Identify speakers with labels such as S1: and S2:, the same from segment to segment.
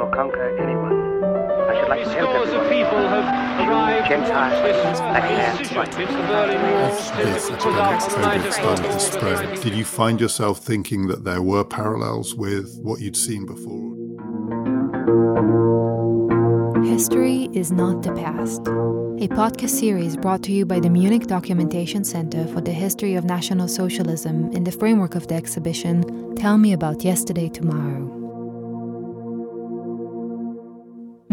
S1: or conquer anyone. I should like to help everyone. Gentiles,
S2: Black Did you find yourself thinking that there were parallels with what you'd seen before?
S3: History is not the past. A podcast series brought to you by the Munich Documentation Center for the History of National Socialism in the framework of the exhibition Tell Me About Yesterday Tomorrow.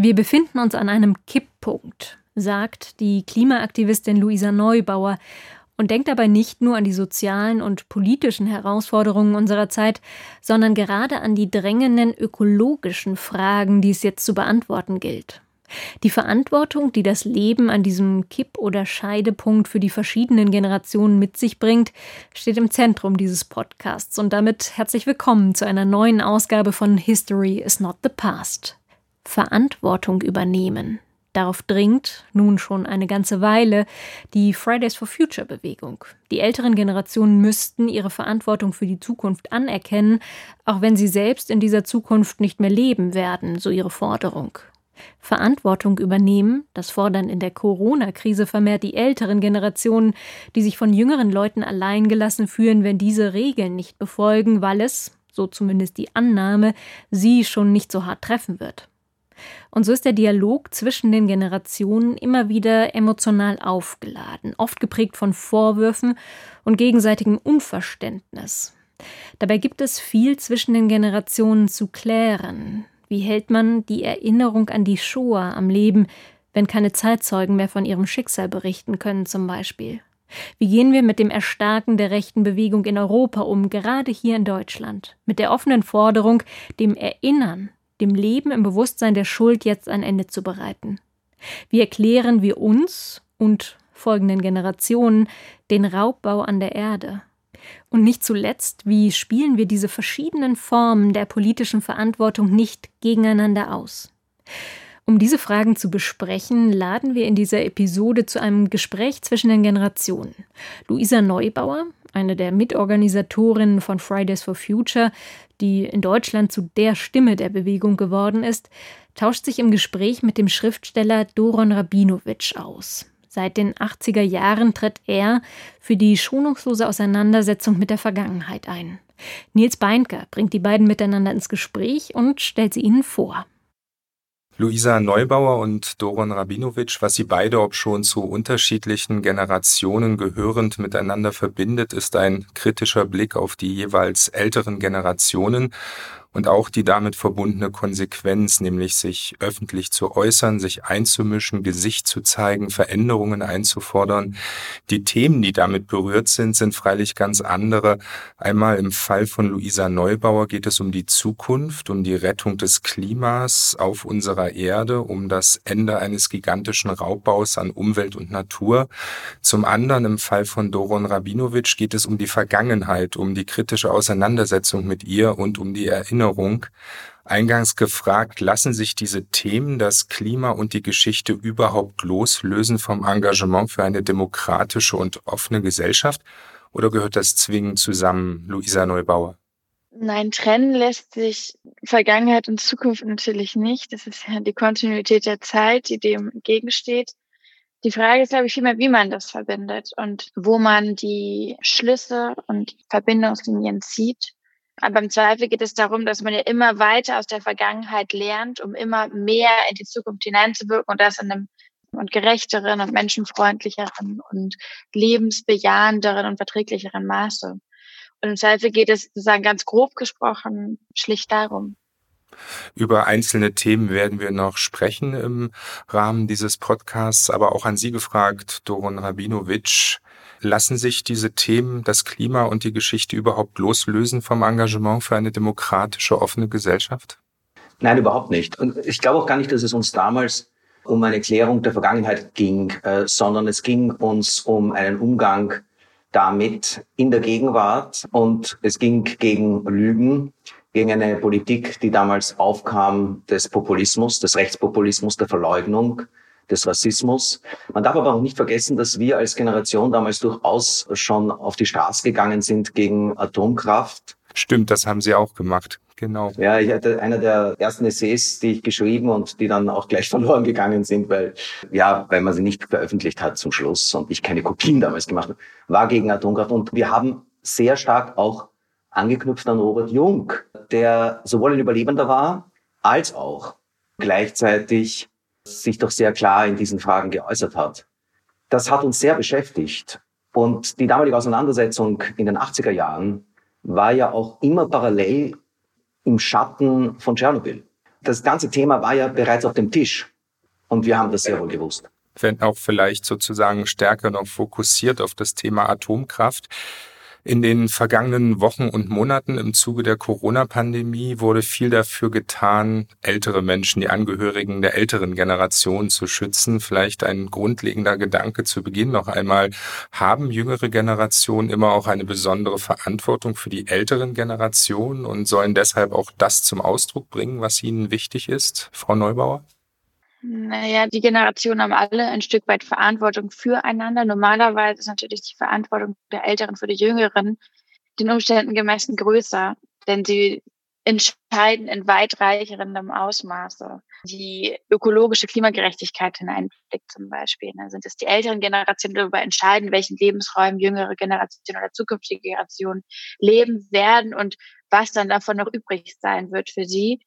S4: Wir befinden uns an einem Kipppunkt, sagt die Klimaaktivistin Luisa Neubauer und denkt dabei nicht nur an die sozialen und politischen Herausforderungen unserer Zeit, sondern gerade an die drängenden ökologischen Fragen, die es jetzt zu beantworten gilt. Die Verantwortung, die das Leben an diesem Kipp- oder Scheidepunkt für die verschiedenen Generationen mit sich bringt, steht im Zentrum dieses Podcasts und damit herzlich willkommen zu einer neuen Ausgabe von History is not the past. Verantwortung übernehmen. Darauf dringt nun schon eine ganze Weile die Fridays for Future Bewegung. Die älteren Generationen müssten ihre Verantwortung für die Zukunft anerkennen, auch wenn sie selbst in dieser Zukunft nicht mehr leben werden, so ihre Forderung. Verantwortung übernehmen, das fordern in der Corona-Krise vermehrt die älteren Generationen, die sich von jüngeren Leuten alleingelassen fühlen, wenn diese Regeln nicht befolgen, weil es, so zumindest die Annahme, sie schon nicht so hart treffen wird. Und so ist der Dialog zwischen den Generationen immer wieder emotional aufgeladen, oft geprägt von Vorwürfen und gegenseitigem Unverständnis. Dabei gibt es viel zwischen den Generationen zu klären. Wie hält man die Erinnerung an die Shoah am Leben, wenn keine Zeitzeugen mehr von ihrem Schicksal berichten können, zum Beispiel? Wie gehen wir mit dem Erstarken der rechten Bewegung in Europa um, gerade hier in Deutschland? Mit der offenen Forderung, dem Erinnern, dem Leben im Bewusstsein der Schuld jetzt ein Ende zu bereiten? Wie erklären wir uns und folgenden Generationen den Raubbau an der Erde? Und nicht zuletzt, wie spielen wir diese verschiedenen Formen der politischen Verantwortung nicht gegeneinander aus? Um diese Fragen zu besprechen, laden wir in dieser Episode zu einem Gespräch zwischen den Generationen. Luisa Neubauer, eine der Mitorganisatorinnen von Fridays for Future, die in Deutschland zu der Stimme der Bewegung geworden ist, tauscht sich im Gespräch mit dem Schriftsteller Doron Rabinowitsch aus. Seit den 80er Jahren tritt er für die schonungslose Auseinandersetzung mit der Vergangenheit ein. Nils Beinker bringt die beiden miteinander ins Gespräch und stellt sie ihnen vor.
S5: Luisa Neubauer und Doron Rabinowitsch, was sie beide, ob schon zu unterschiedlichen Generationen gehörend miteinander verbindet, ist ein kritischer Blick auf die jeweils älteren Generationen und auch die damit verbundene Konsequenz, nämlich sich öffentlich zu äußern, sich einzumischen, Gesicht zu zeigen, Veränderungen einzufordern. Die Themen, die damit berührt sind, sind freilich ganz andere. Einmal im Fall von Luisa Neubauer geht es um die Zukunft, um die Rettung des Klimas auf unserer Erde, um das Ende eines gigantischen Raubbaus an Umwelt und Natur. Zum anderen im Fall von Doron Rabinowitsch geht es um die Vergangenheit, um die kritische Auseinandersetzung mit ihr und um die Erinnerung Erinnerung. Eingangs gefragt, lassen sich diese Themen, das Klima und die Geschichte überhaupt loslösen vom Engagement für eine demokratische und offene Gesellschaft? Oder gehört das zwingend zusammen, Luisa Neubauer?
S6: Nein, trennen lässt sich Vergangenheit und Zukunft natürlich nicht. Das ist ja die Kontinuität der Zeit, die dem entgegensteht. Die Frage ist, glaube ich, vielmehr, wie man das verbindet und wo man die Schlüsse und Verbindungslinien zieht. Aber im Zweifel geht es darum, dass man ja immer weiter aus der Vergangenheit lernt, um immer mehr in die Zukunft hineinzuwirken und das in einem und gerechteren und menschenfreundlicheren und lebensbejahenderen und verträglicheren Maße. Und im Zweifel geht es sozusagen ganz grob gesprochen schlicht darum.
S5: Über einzelne Themen werden wir noch sprechen im Rahmen dieses Podcasts, aber auch an Sie gefragt, Doron Rabinowitsch. Lassen sich diese Themen, das Klima und die Geschichte überhaupt loslösen vom Engagement für eine demokratische, offene Gesellschaft?
S7: Nein, überhaupt nicht. Und ich glaube auch gar nicht, dass es uns damals um eine Klärung der Vergangenheit ging, äh, sondern es ging uns um einen Umgang damit in der Gegenwart und es ging gegen Lügen, gegen eine Politik, die damals aufkam des Populismus, des Rechtspopulismus, der Verleugnung, des Rassismus. Man darf aber auch nicht vergessen, dass wir als Generation damals durchaus schon auf die Straße gegangen sind gegen Atomkraft.
S5: Stimmt, das haben Sie auch gemacht. Genau.
S7: Ja, ich hatte einer der ersten Essays, die ich geschrieben und die dann auch gleich verloren gegangen sind, weil, ja, weil man sie nicht veröffentlicht hat zum Schluss und ich keine Kopien damals gemacht habe, war gegen Atomkraft. Und wir haben sehr stark auch angeknüpft an Robert Jung, der sowohl ein Überlebender war, als auch gleichzeitig sich doch sehr klar in diesen Fragen geäußert hat. Das hat uns sehr beschäftigt. Und die damalige Auseinandersetzung in den 80er Jahren war ja auch immer parallel im Schatten von Tschernobyl. Das ganze Thema war ja bereits auf dem Tisch. Und wir haben das sehr wohl gewusst.
S5: Wenn auch vielleicht sozusagen stärker noch fokussiert auf das Thema Atomkraft. In den vergangenen Wochen und Monaten im Zuge der Corona-Pandemie wurde viel dafür getan, ältere Menschen, die Angehörigen der älteren Generation zu schützen. Vielleicht ein grundlegender Gedanke zu Beginn noch einmal. Haben jüngere Generationen immer auch eine besondere Verantwortung für die älteren Generationen und sollen deshalb auch das zum Ausdruck bringen, was ihnen wichtig ist? Frau Neubauer?
S6: Naja, die Generationen haben alle ein Stück weit Verantwortung füreinander. Normalerweise ist natürlich die Verantwortung der Älteren für die Jüngeren den Umständen gemessen größer, denn sie entscheiden in weitreichendem Ausmaße. Die ökologische Klimagerechtigkeit hineinblickt zum Beispiel. Da sind es die älteren Generationen, die darüber entscheiden, welchen Lebensräumen jüngere Generationen oder zukünftige Generationen leben werden und was dann davon noch übrig sein wird für sie.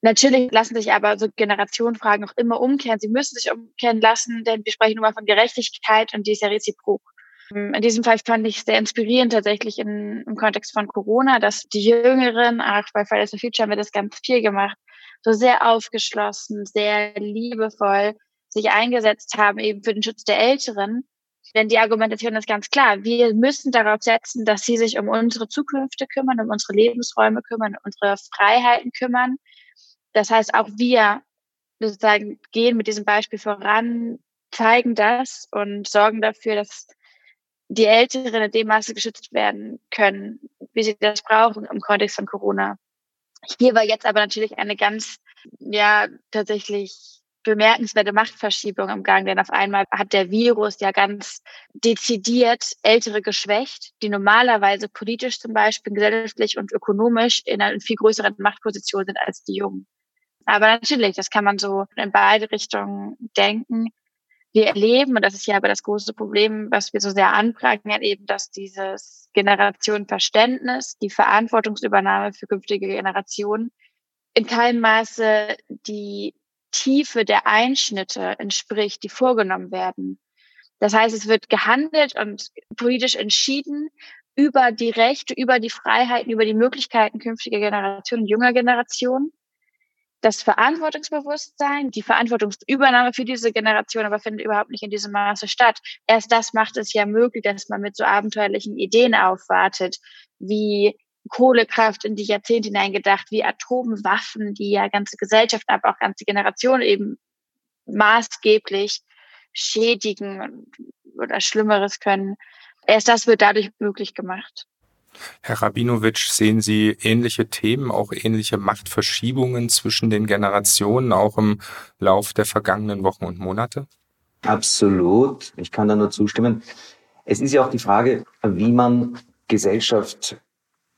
S6: Natürlich lassen sich aber so Generationenfragen auch immer umkehren. Sie müssen sich umkehren lassen, denn wir sprechen mal von Gerechtigkeit und die ist ja reziprok. In diesem Fall fand ich sehr inspirierend tatsächlich in, im Kontext von Corona, dass die Jüngeren, auch bei Fridays for Future haben wir das ganz viel gemacht, so sehr aufgeschlossen, sehr liebevoll sich eingesetzt haben eben für den Schutz der Älteren. Denn die Argumentation ist ganz klar. Wir müssen darauf setzen, dass sie sich um unsere Zukünfte kümmern, um unsere Lebensräume kümmern, um unsere Freiheiten kümmern das heißt, auch wir sozusagen gehen mit diesem Beispiel voran, zeigen das und sorgen dafür, dass die Älteren in dem Maße geschützt werden können, wie sie das brauchen im Kontext von Corona. Hier war jetzt aber natürlich eine ganz, ja, tatsächlich bemerkenswerte Machtverschiebung im Gang, denn auf einmal hat der Virus ja ganz dezidiert Ältere geschwächt, die normalerweise politisch zum Beispiel, gesellschaftlich und ökonomisch in einer viel größeren Machtposition sind als die Jungen. Aber natürlich, das kann man so in beide Richtungen denken. Wir erleben, und das ist ja aber das große Problem, was wir so sehr anprangern, eben, dass dieses Generationenverständnis, die Verantwortungsübernahme für künftige Generationen in keinem Maße die Tiefe der Einschnitte entspricht, die vorgenommen werden. Das heißt, es wird gehandelt und politisch entschieden über die Rechte, über die Freiheiten, über die Möglichkeiten künftiger Generationen, junger Generationen das Verantwortungsbewusstsein, die Verantwortungsübernahme für diese Generation aber findet überhaupt nicht in diesem Maße statt. Erst das macht es ja möglich, dass man mit so abenteuerlichen Ideen aufwartet, wie Kohlekraft in die Jahrzehnte hineingedacht, wie Atomwaffen, die ja ganze Gesellschaften, aber auch ganze Generationen eben maßgeblich schädigen oder Schlimmeres können. Erst das wird dadurch möglich gemacht.
S5: Herr Rabinowitsch, sehen Sie ähnliche Themen, auch ähnliche Machtverschiebungen zwischen den Generationen, auch im Lauf der vergangenen Wochen und Monate?
S7: Absolut. Ich kann da nur zustimmen. Es ist ja auch die Frage, wie man Gesellschaft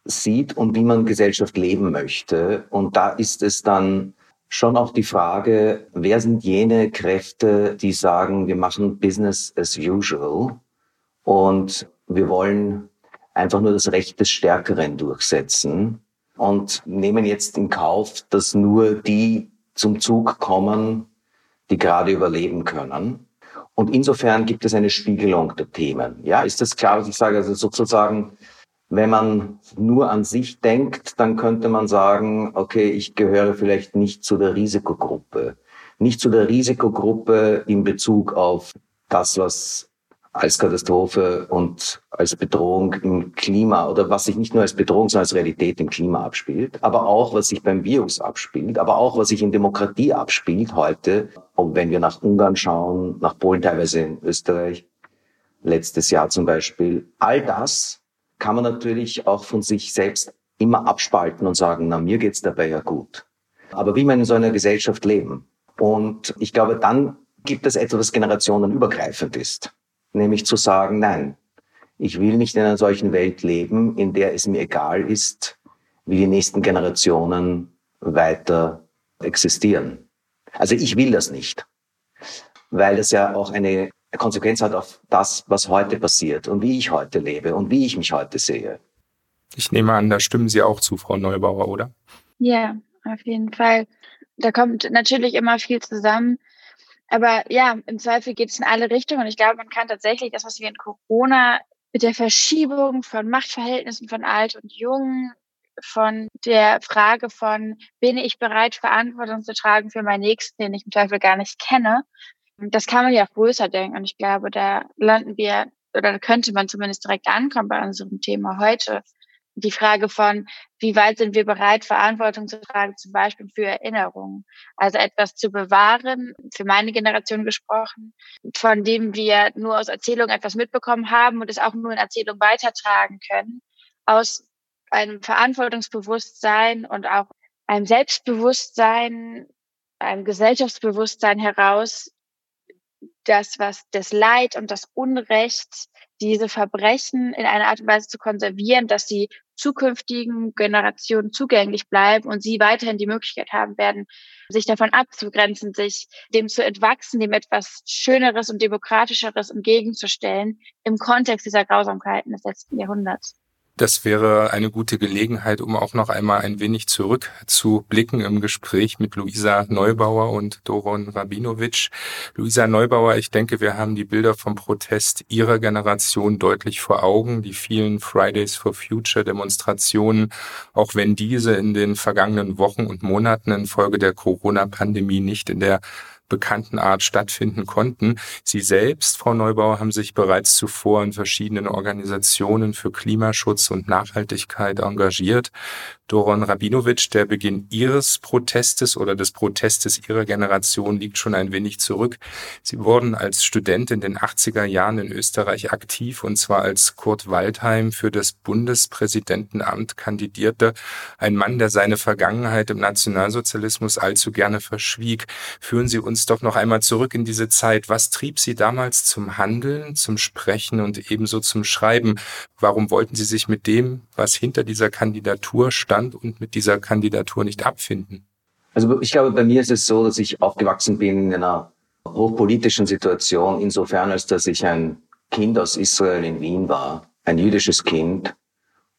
S7: sieht und wie man Gesellschaft leben möchte. Und da ist es dann schon auch die Frage, wer sind jene Kräfte, die sagen, wir machen Business as usual und wir wollen einfach nur das Recht des Stärkeren durchsetzen und nehmen jetzt in Kauf, dass nur die zum Zug kommen, die gerade überleben können. Und insofern gibt es eine Spiegelung der Themen. Ja, ist das klar, was ich sage? Also sozusagen, wenn man nur an sich denkt, dann könnte man sagen, okay, ich gehöre vielleicht nicht zu der Risikogruppe. Nicht zu der Risikogruppe in Bezug auf das, was als Katastrophe und als Bedrohung im Klima oder was sich nicht nur als Bedrohung, sondern als Realität im Klima abspielt, aber auch was sich beim Virus abspielt, aber auch was sich in Demokratie abspielt heute. Und wenn wir nach Ungarn schauen, nach Polen, teilweise in Österreich, letztes Jahr zum Beispiel, all das kann man natürlich auch von sich selbst immer abspalten und sagen, na, mir geht's dabei ja gut. Aber wie man in so einer Gesellschaft leben? Und ich glaube, dann gibt es etwas, was generationenübergreifend ist nämlich zu sagen, nein, ich will nicht in einer solchen Welt leben, in der es mir egal ist, wie die nächsten Generationen weiter existieren. Also ich will das nicht, weil das ja auch eine Konsequenz hat auf das, was heute passiert und wie ich heute lebe und wie ich mich heute sehe.
S5: Ich nehme an, da stimmen Sie auch zu, Frau Neubauer, oder?
S6: Ja, auf jeden Fall. Da kommt natürlich immer viel zusammen. Aber ja, im Zweifel geht es in alle Richtungen. Und ich glaube, man kann tatsächlich das, was wir in Corona mit der Verschiebung von Machtverhältnissen von alt und jung, von der Frage von, bin ich bereit, Verantwortung zu tragen für meinen Nächsten, den ich im Zweifel gar nicht kenne, das kann man ja auch größer denken. Und ich glaube, da landen wir, oder könnte man zumindest direkt ankommen bei unserem Thema heute die Frage von, wie weit sind wir bereit, Verantwortung zu tragen, zum Beispiel für Erinnerungen. Also etwas zu bewahren, für meine Generation gesprochen, von dem wir nur aus Erzählungen etwas mitbekommen haben und es auch nur in Erzählung weitertragen können, aus einem Verantwortungsbewusstsein und auch einem Selbstbewusstsein, einem Gesellschaftsbewusstsein heraus, das, was das Leid und das Unrecht, diese Verbrechen in einer Art und Weise zu konservieren, dass sie zukünftigen Generationen zugänglich bleiben und sie weiterhin die Möglichkeit haben werden, sich davon abzugrenzen, sich dem zu entwachsen, dem etwas Schöneres und Demokratischeres entgegenzustellen im Kontext dieser Grausamkeiten des letzten Jahrhunderts.
S5: Das wäre eine gute Gelegenheit, um auch noch einmal ein wenig zurückzublicken im Gespräch mit Luisa Neubauer und Doron Rabinowitsch. Luisa Neubauer, ich denke, wir haben die Bilder vom Protest Ihrer Generation deutlich vor Augen, die vielen Fridays for Future Demonstrationen, auch wenn diese in den vergangenen Wochen und Monaten infolge der Corona-Pandemie nicht in der bekannten Art stattfinden konnten. Sie selbst, Frau Neubauer, haben sich bereits zuvor in verschiedenen Organisationen für Klimaschutz und Nachhaltigkeit engagiert. Doron Rabinowitsch, der Beginn Ihres Protestes oder des Protestes Ihrer Generation liegt schon ein wenig zurück. Sie wurden als Student in den 80er Jahren in Österreich aktiv und zwar als Kurt Waldheim für das Bundespräsidentenamt kandidierte. Ein Mann, der seine Vergangenheit im Nationalsozialismus allzu gerne verschwieg. Führen Sie uns doch noch einmal zurück in diese Zeit. Was trieb Sie damals zum Handeln, zum Sprechen und ebenso zum Schreiben? Warum wollten Sie sich mit dem, was hinter dieser Kandidatur stand, stand und mit dieser Kandidatur nicht abfinden?
S7: Also ich glaube, bei mir ist es so, dass ich aufgewachsen bin in einer hochpolitischen Situation, insofern als dass ich ein Kind aus Israel in Wien war, ein jüdisches Kind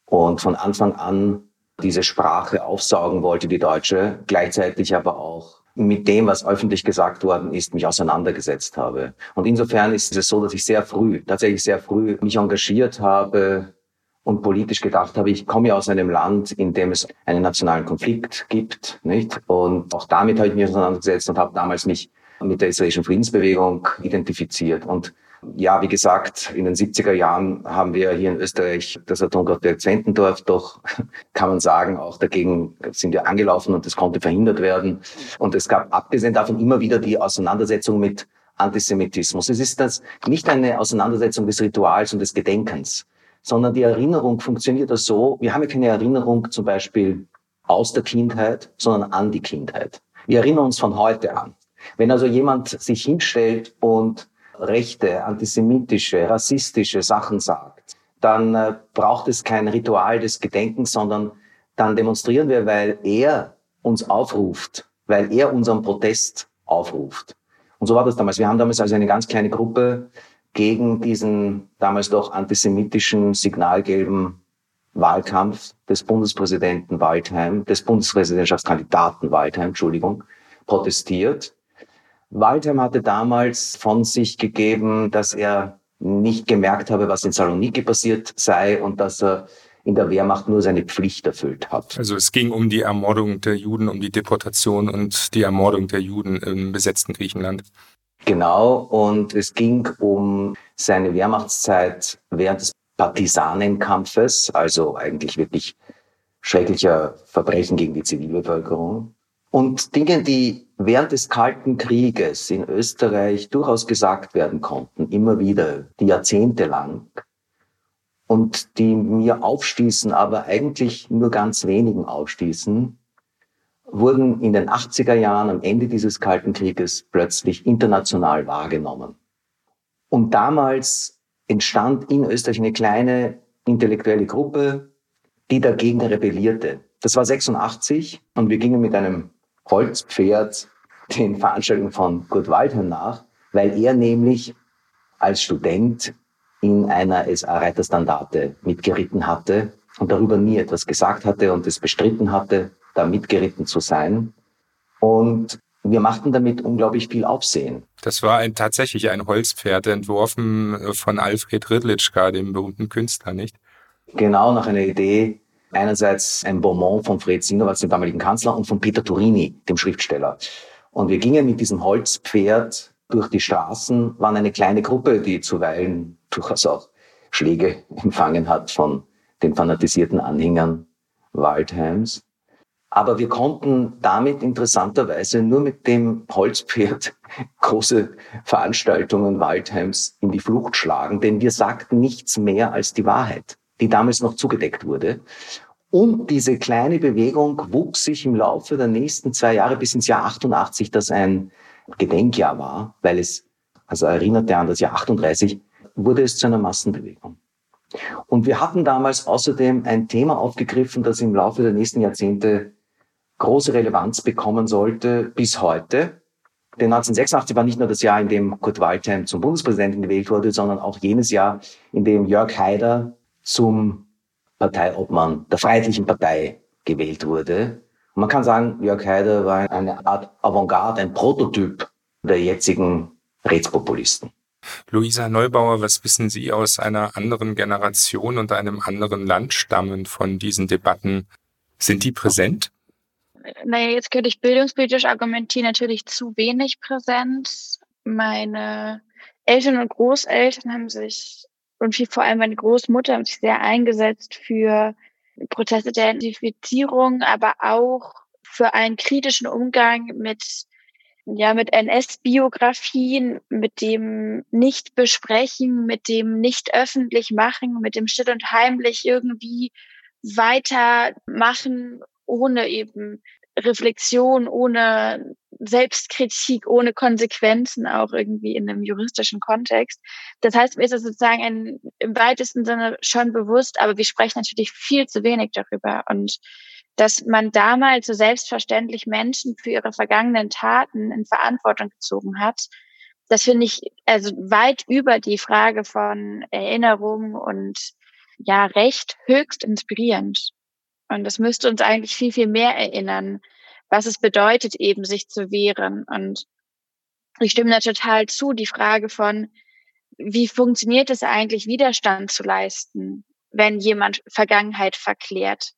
S7: und von Anfang an diese Sprache aufsaugen wollte, die deutsche, gleichzeitig aber auch mit dem, was öffentlich gesagt worden ist, mich auseinandergesetzt habe. Und insofern ist es so, dass ich sehr früh, tatsächlich sehr früh mich engagiert habe und politisch gedacht habe, ich komme ja aus einem Land, in dem es einen nationalen Konflikt gibt, nicht? Und auch damit habe ich mich auseinandergesetzt und habe damals mich mit der israelischen Friedensbewegung identifiziert. Und ja, wie gesagt, in den 70er Jahren haben wir hier in Österreich das Atomkraftwerk Zwentendorf, doch kann man sagen, auch dagegen sind wir angelaufen und das konnte verhindert werden. Und es gab abgesehen davon immer wieder die Auseinandersetzung mit Antisemitismus. Es ist das nicht eine Auseinandersetzung des Rituals und des Gedenkens, sondern die Erinnerung funktioniert das so, wir haben ja keine Erinnerung zum Beispiel aus der Kindheit, sondern an die Kindheit. Wir erinnern uns von heute an. Wenn also jemand sich hinstellt und rechte, antisemitische, rassistische Sachen sagt, dann äh, braucht es kein Ritual des Gedenkens, sondern dann demonstrieren wir, weil er uns aufruft, weil er unseren Protest aufruft. Und so war das damals. Wir haben damals also eine ganz kleine Gruppe gegen diesen damals doch antisemitischen, signalgelben Wahlkampf des Bundespräsidenten Waldheim, des Bundespräsidentschaftskandidaten Waldheim, Entschuldigung, protestiert. Waldheim hatte damals von sich gegeben, dass er nicht gemerkt habe, was in Saloniki passiert sei und dass er in der Wehrmacht nur seine Pflicht erfüllt hat.
S5: Also es ging um die Ermordung der Juden, um die Deportation und die Ermordung der Juden im besetzten Griechenland.
S7: Genau, und es ging um seine Wehrmachtszeit während des Partisanenkampfes, also eigentlich wirklich schrecklicher Verbrechen gegen die Zivilbevölkerung. Und Dinge, die während des Kalten Krieges in Österreich durchaus gesagt werden konnten, immer wieder, die Jahrzehnte lang, und die mir aufstießen, aber eigentlich nur ganz wenigen aufstießen, wurden in den 80er Jahren am Ende dieses Kalten Krieges plötzlich international wahrgenommen. Und damals entstand in Österreich eine kleine intellektuelle Gruppe, die dagegen rebellierte, Das war 86 und wir gingen mit einem Holzpferd den Veranstaltungen von Kurt Waldheim nach, weil er nämlich als Student in einer SA-Reiterstandarte mitgeritten hatte und darüber nie etwas gesagt hatte und es bestritten hatte, da mitgeritten zu sein. Und wir machten damit unglaublich viel Aufsehen.
S5: Das war ein, tatsächlich ein Holzpferd, entworfen äh, von Alfred Ridlitschka, dem berühmten Künstler, nicht?
S7: Genau, nach einer Idee einerseits ein Bonbon von Fred Sinowatz, dem damaligen Kanzler, und von Peter Turini, dem Schriftsteller. Und wir gingen mit diesem Holzpferd durch die Straßen, waren eine kleine Gruppe, die zuweilen durchaus auch Schläge empfangen hat von den fanatisierten Anhängern Waldheims. Aber wir konnten damit interessanterweise nur mit dem Holzpferd große Veranstaltungen Waldheims in die Flucht schlagen, denn wir sagten nichts mehr als die Wahrheit, die damals noch zugedeckt wurde. Und diese kleine Bewegung wuchs sich im Laufe der nächsten zwei Jahre bis ins Jahr 88, das ein Gedenkjahr war, weil es, also erinnerte an das Jahr 38, wurde es zu einer Massenbewegung. Und wir hatten damals außerdem ein Thema aufgegriffen, das im Laufe der nächsten Jahrzehnte große Relevanz bekommen sollte bis heute. Denn 1986 war nicht nur das Jahr, in dem Kurt Waldheim zum Bundespräsidenten gewählt wurde, sondern auch jenes Jahr, in dem Jörg Haider zum Parteiobmann der Freiheitlichen Partei gewählt wurde. Und man kann sagen, Jörg Haider war eine Art Avantgarde, ein Prototyp der jetzigen Rechtspopulisten.
S5: Luisa Neubauer, was wissen Sie aus einer anderen Generation und einem anderen Land stammend von diesen Debatten? Sind die präsent?
S6: Naja, jetzt könnte ich bildungspolitisch argumentieren, natürlich zu wenig präsent. Meine Eltern und Großeltern haben sich und wie vor allem meine Großmutter haben sich sehr eingesetzt für Prozesse der Identifizierung, aber auch für einen kritischen Umgang mit ja, mit NS-Biografien, mit dem Nicht-Besprechen, mit dem Nicht-Öffentlich-Machen, mit dem Still und Heimlich irgendwie weitermachen, ohne eben Reflexion, ohne Selbstkritik, ohne Konsequenzen auch irgendwie in einem juristischen Kontext. Das heißt, mir ist das sozusagen ein, im weitesten Sinne schon bewusst, aber wir sprechen natürlich viel zu wenig darüber. Und dass man damals so selbstverständlich Menschen für ihre vergangenen Taten in Verantwortung gezogen hat, das finde ich also weit über die Frage von Erinnerung und ja, Recht höchst inspirierend. Und das müsste uns eigentlich viel, viel mehr erinnern, was es bedeutet, eben sich zu wehren. Und ich stimme da total zu, die Frage von, wie funktioniert es eigentlich, Widerstand zu leisten, wenn jemand Vergangenheit verklärt?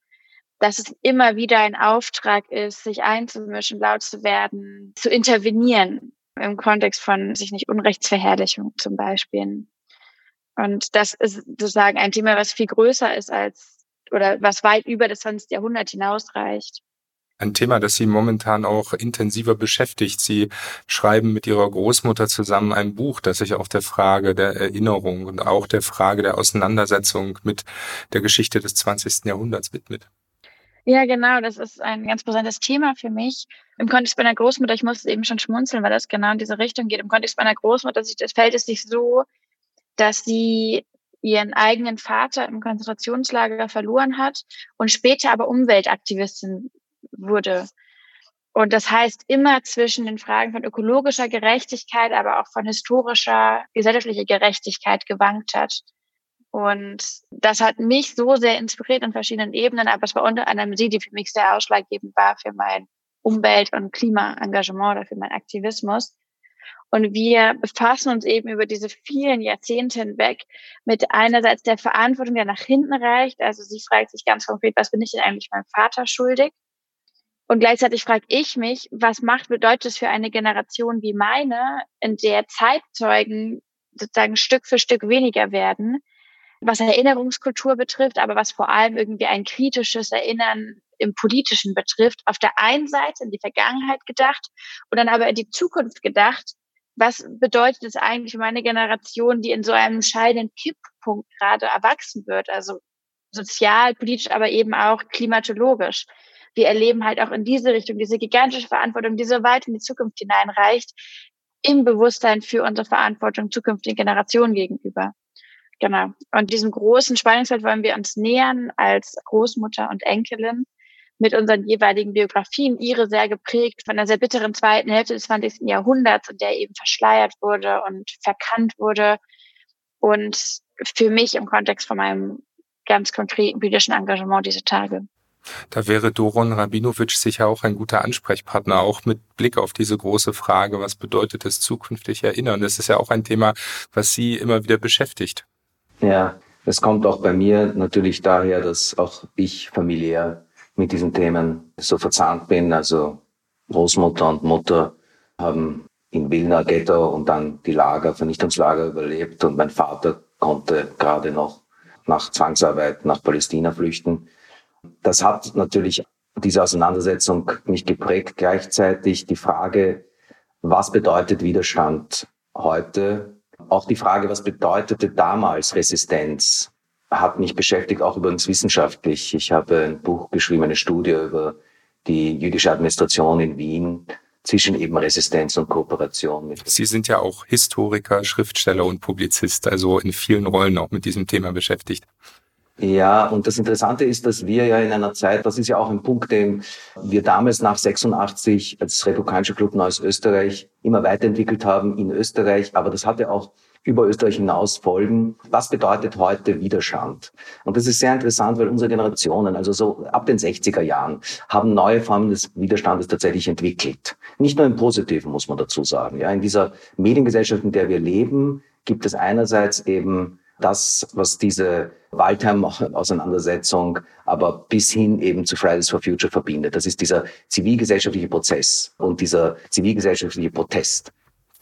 S6: Dass es immer wieder ein Auftrag ist, sich einzumischen, laut zu werden, zu intervenieren im Kontext von sich nicht Unrechtsverherrlichung zum Beispiel. Und das ist sozusagen ein Thema, was viel größer ist als oder was weit über das 20. Jahrhundert hinausreicht.
S5: Ein Thema, das Sie momentan auch intensiver beschäftigt. Sie schreiben mit Ihrer Großmutter zusammen ein Buch, das sich auch der Frage der Erinnerung und auch der Frage der Auseinandersetzung mit der Geschichte des 20. Jahrhunderts widmet.
S6: Ja, genau. Das ist ein ganz präsentes Thema für mich. Im Kontext meiner Großmutter, ich musste eben schon schmunzeln, weil das genau in diese Richtung geht. Im Kontext meiner Großmutter das fällt es sich so, dass sie ihren eigenen Vater im Konzentrationslager verloren hat und später aber Umweltaktivistin wurde. Und das heißt, immer zwischen den Fragen von ökologischer Gerechtigkeit, aber auch von historischer, gesellschaftlicher Gerechtigkeit gewankt hat. Und das hat mich so sehr inspiriert in verschiedenen Ebenen, aber es war unter anderem sie, die für mich sehr ausschlaggebend war für mein Umwelt- und Klimaengagement oder für meinen Aktivismus. Und wir befassen uns eben über diese vielen Jahrzehnte hinweg mit einerseits der Verantwortung, der nach hinten reicht. Also sie fragt sich ganz konkret, was bin ich denn eigentlich meinem Vater schuldig? Und gleichzeitig frage ich mich, was macht, bedeutet es für eine Generation wie meine, in der Zeitzeugen sozusagen Stück für Stück weniger werden, was Erinnerungskultur betrifft, aber was vor allem irgendwie ein kritisches Erinnern im Politischen betrifft. Auf der einen Seite in die Vergangenheit gedacht und dann aber in die Zukunft gedacht, was bedeutet es eigentlich für meine Generation, die in so einem entscheidenden Kipppunkt gerade erwachsen wird, also sozial, politisch, aber eben auch klimatologisch. Wir erleben halt auch in diese Richtung diese gigantische Verantwortung, die so weit in die Zukunft hineinreicht, im Bewusstsein für unsere Verantwortung zukünftigen Generationen gegenüber. Genau. Und diesem großen Spannungsfeld wollen wir uns nähern als Großmutter und Enkelin mit unseren jeweiligen Biografien, ihre sehr geprägt von einer sehr bitteren zweiten Hälfte des 20. Jahrhunderts, in der eben verschleiert wurde und verkannt wurde. Und für mich im Kontext von meinem ganz konkreten politischen Engagement diese Tage.
S5: Da wäre Doron Rabinovic sicher auch ein guter Ansprechpartner, auch mit Blick auf diese große Frage, was bedeutet es zukünftig erinnern? Das ist ja auch ein Thema, was Sie immer wieder beschäftigt.
S7: Ja, es kommt auch bei mir natürlich daher, dass auch ich familiär mit diesen Themen so verzahnt bin. Also Großmutter und Mutter haben in Wilna Ghetto und dann die Lager, Vernichtungslager überlebt und mein Vater konnte gerade noch nach Zwangsarbeit nach Palästina flüchten. Das hat natürlich diese Auseinandersetzung mich geprägt. Gleichzeitig die Frage, was bedeutet Widerstand heute? Auch die Frage, was bedeutete damals Resistenz, hat mich beschäftigt, auch übrigens wissenschaftlich. Ich habe ein Buch geschrieben, eine Studie über die jüdische Administration in Wien zwischen eben Resistenz und Kooperation. Mit
S5: Sie sind ja auch Historiker, Schriftsteller und Publizist, also in vielen Rollen auch mit diesem Thema beschäftigt.
S7: Ja, und das Interessante ist, dass wir ja in einer Zeit, das ist ja auch ein Punkt, den wir damals nach 86 als Republikanischer Club Neues Österreich immer weiterentwickelt haben in Österreich, aber das hatte auch über Österreich hinaus Folgen. Was bedeutet heute Widerstand? Und das ist sehr interessant, weil unsere Generationen, also so ab den 60er Jahren, haben neue Formen des Widerstandes tatsächlich entwickelt. Nicht nur im Positiven, muss man dazu sagen. Ja, in dieser Mediengesellschaft, in der wir leben, gibt es einerseits eben das, was diese Waldheim-Auseinandersetzung aber bis hin eben zu Fridays for Future verbindet. Das ist dieser zivilgesellschaftliche Prozess und dieser zivilgesellschaftliche Protest.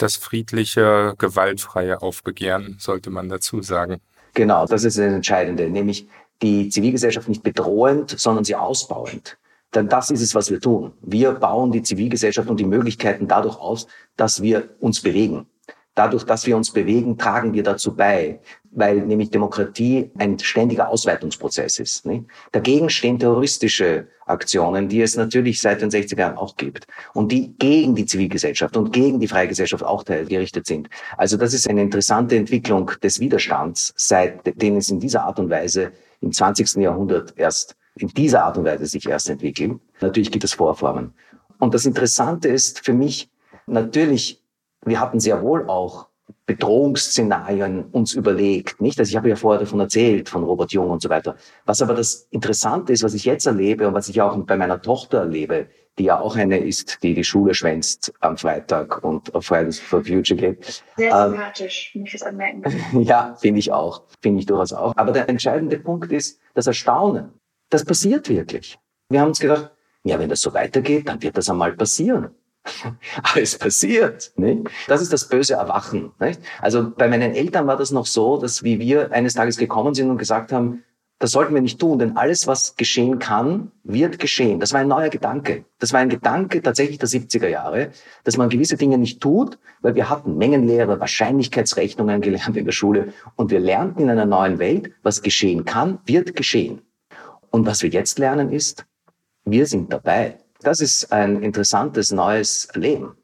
S5: Das friedliche, gewaltfreie Aufbegehren, sollte man dazu sagen.
S7: Genau, das ist das Entscheidende, nämlich die Zivilgesellschaft nicht bedrohend, sondern sie ausbauend. Denn das ist es, was wir tun. Wir bauen die Zivilgesellschaft und die Möglichkeiten dadurch aus, dass wir uns bewegen. Dadurch, dass wir uns bewegen, tragen wir dazu bei, weil nämlich Demokratie ein ständiger Ausweitungsprozess ist. Nicht? Dagegen stehen terroristische Aktionen, die es natürlich seit den 60er Jahren auch gibt und die gegen die Zivilgesellschaft und gegen die freie Gesellschaft auch gerichtet sind. Also das ist eine interessante Entwicklung des Widerstands, seitdem es in dieser Art und Weise im 20. Jahrhundert erst in dieser Art und Weise sich erst entwickelt. Natürlich gibt es Vorformen. Und das Interessante ist für mich, natürlich wir hatten sehr wohl auch Bedrohungsszenarien uns überlegt, nicht? Also ich habe ja vorher davon erzählt, von Robert Jung und so weiter. Was aber das Interessante ist, was ich jetzt erlebe und was ich auch bei meiner Tochter erlebe, die ja auch eine ist, die die Schule schwänzt am Freitag und auf Fridays for Future geht.
S6: Sehr ähm, sympathisch, muss ich das anmerken.
S7: ja, finde ich auch. Finde ich durchaus auch. Aber der entscheidende Punkt ist das Erstaunen. Das passiert wirklich. Wir haben uns gedacht, ja, wenn das so weitergeht, dann wird das einmal passieren. alles passiert. Nicht? Das ist das böse Erwachen. Nicht? Also bei meinen Eltern war das noch so, dass wie wir eines Tages gekommen sind und gesagt haben, das sollten wir nicht tun, denn alles, was geschehen kann, wird geschehen. Das war ein neuer Gedanke. Das war ein Gedanke tatsächlich der 70er Jahre, dass man gewisse Dinge nicht tut, weil wir hatten Mengenlehre, Wahrscheinlichkeitsrechnungen gelernt in der Schule und wir lernten in einer neuen Welt, was geschehen kann, wird geschehen. Und was wir jetzt lernen ist, wir sind dabei. Das ist ein interessantes neues Leben.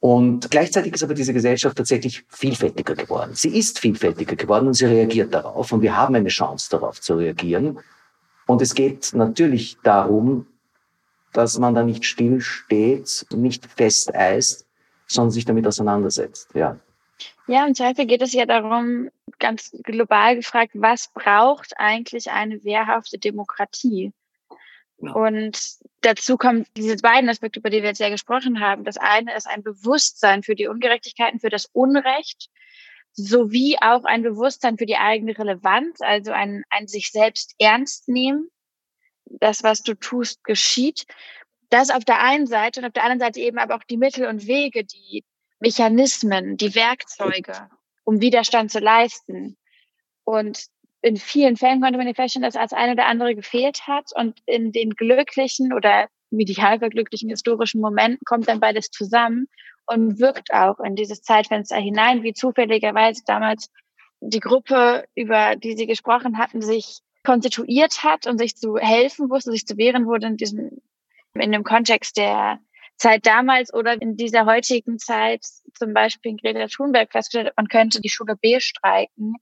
S7: Und gleichzeitig ist aber diese Gesellschaft tatsächlich vielfältiger geworden. Sie ist vielfältiger geworden und sie reagiert darauf. Und wir haben eine Chance darauf zu reagieren. Und es geht natürlich darum, dass man da nicht still steht, nicht festeist, sondern sich damit auseinandersetzt. Ja.
S6: Ja, im Zweifel geht es ja darum, ganz global gefragt, was braucht eigentlich eine wehrhafte Demokratie? Genau. Und dazu kommen diese beiden Aspekte, über die wir jetzt ja gesprochen haben. Das eine ist ein Bewusstsein für die Ungerechtigkeiten, für das Unrecht, sowie auch ein Bewusstsein für die eigene Relevanz, also ein, ein sich selbst ernst nehmen. Das, was du tust, geschieht. Das auf der einen Seite und auf der anderen Seite eben aber auch die Mittel und Wege, die Mechanismen, die Werkzeuge, um Widerstand zu leisten. Und in vielen Fällen konnte man feststellen, dass als eine oder andere gefehlt hat. Und in den glücklichen oder medial verglücklichen historischen Momenten kommt dann beides zusammen und wirkt auch in dieses Zeitfenster hinein, wie zufälligerweise damals die Gruppe, über die Sie gesprochen hatten, sich konstituiert hat und sich zu helfen wusste, sich zu wehren wurde in diesem, in dem Kontext der Zeit damals oder in dieser heutigen Zeit, zum Beispiel in Greta Thunberg festgestellt, man könnte die Schule B streiken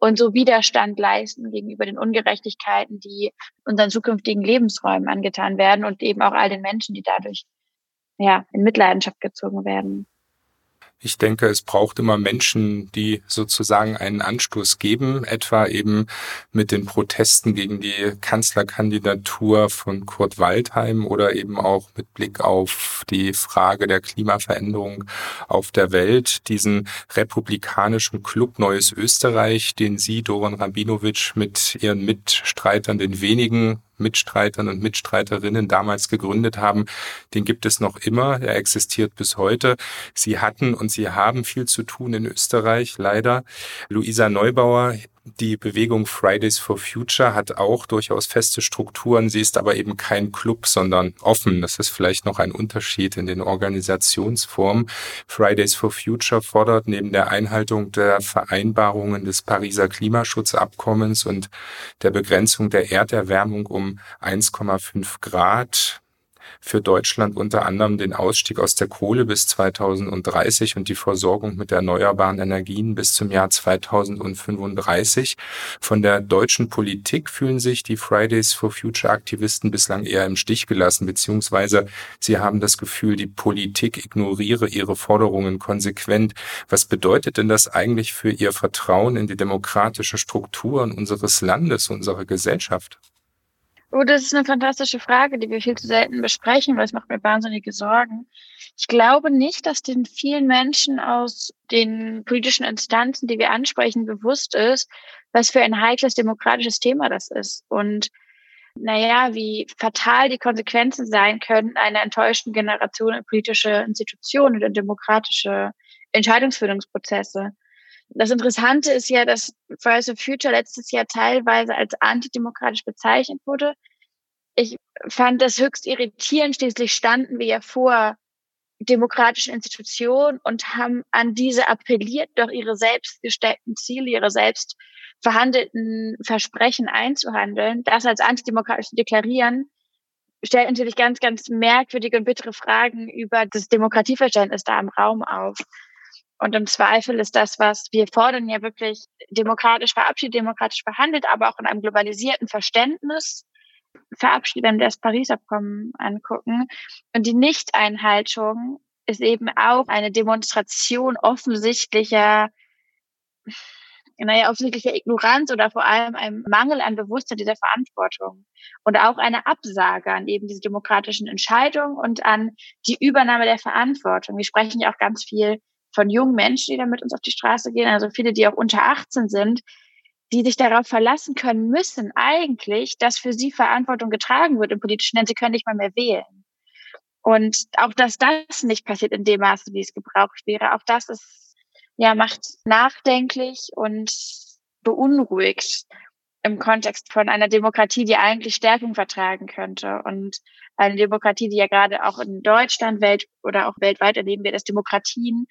S6: und so Widerstand leisten gegenüber den Ungerechtigkeiten, die unseren zukünftigen Lebensräumen angetan werden und eben auch all den Menschen, die dadurch ja, in Mitleidenschaft gezogen werden.
S5: Ich denke, es braucht immer Menschen, die sozusagen einen Anstoß geben, etwa eben mit den Protesten gegen die Kanzlerkandidatur von Kurt Waldheim oder eben auch mit Blick auf die Frage der Klimaveränderung auf der Welt, diesen republikanischen Club Neues Österreich, den Sie, Doron Rabinowitsch, mit Ihren Mitstreitern, den wenigen Mitstreitern und Mitstreiterinnen damals gegründet haben, den gibt es noch immer. Er existiert bis heute. Sie hatten und sie haben viel zu tun in Österreich, leider. Luisa Neubauer die Bewegung Fridays for Future hat auch durchaus feste Strukturen. Sie ist aber eben kein Club, sondern offen. Das ist vielleicht noch ein Unterschied in den Organisationsformen. Fridays for Future fordert neben der Einhaltung der Vereinbarungen des Pariser Klimaschutzabkommens und der Begrenzung der Erderwärmung um 1,5 Grad für Deutschland unter anderem den Ausstieg aus der Kohle bis 2030 und die Versorgung mit erneuerbaren Energien bis zum Jahr 2035. Von der deutschen Politik fühlen sich die Fridays for Future Aktivisten bislang eher im Stich gelassen, beziehungsweise sie haben das Gefühl, die Politik ignoriere ihre Forderungen konsequent. Was bedeutet denn das eigentlich für ihr Vertrauen in die demokratischen Strukturen unseres Landes, unserer Gesellschaft?
S6: Oh, das ist eine fantastische Frage, die wir viel zu selten besprechen, weil es macht mir wahnsinnige Sorgen. Ich glaube nicht, dass den vielen Menschen aus den politischen Instanzen, die wir ansprechen, bewusst ist, was für ein heikles demokratisches Thema das ist. Und naja, wie fatal die Konsequenzen sein können einer enttäuschten Generation in politische Institutionen und in demokratische Entscheidungsfindungsprozesse. Das Interessante ist ja, dass Fridays for Future letztes Jahr teilweise als antidemokratisch bezeichnet wurde. Ich fand das höchst irritierend. Schließlich standen wir ja vor demokratischen Institutionen und haben an diese appelliert, doch ihre selbst gesteckten Ziele, ihre selbst verhandelten Versprechen einzuhandeln. Das als antidemokratisch zu deklarieren, stellt natürlich ganz, ganz merkwürdige und bittere Fragen über das Demokratieverständnis da im Raum auf. Und im Zweifel ist das, was wir fordern, ja wirklich demokratisch verabschiedet, demokratisch behandelt, aber auch in einem globalisierten Verständnis verabschiedet, wenn wir das Paris-Abkommen angucken. Und die Nichteinhaltung ist eben auch eine Demonstration offensichtlicher, naja, offensichtlicher Ignoranz oder vor allem einem Mangel an Bewusstsein dieser Verantwortung. Und auch eine Absage an eben diese demokratischen Entscheidungen und an die Übernahme der Verantwortung. Wir sprechen ja auch ganz viel von jungen Menschen, die dann mit uns auf die Straße gehen, also viele, die auch unter 18 sind, die sich darauf verlassen können müssen, eigentlich, dass für sie Verantwortung getragen wird im politischen, denn sie können nicht mal mehr wählen. Und auch, dass das nicht passiert in dem Maße, wie es gebraucht wäre, auch das ist, ja, macht nachdenklich und beunruhigt im Kontext von einer Demokratie, die eigentlich Stärkung vertragen könnte. Und eine Demokratie, die ja gerade auch in Deutschland Welt oder auch weltweit erleben wir, dass Demokratien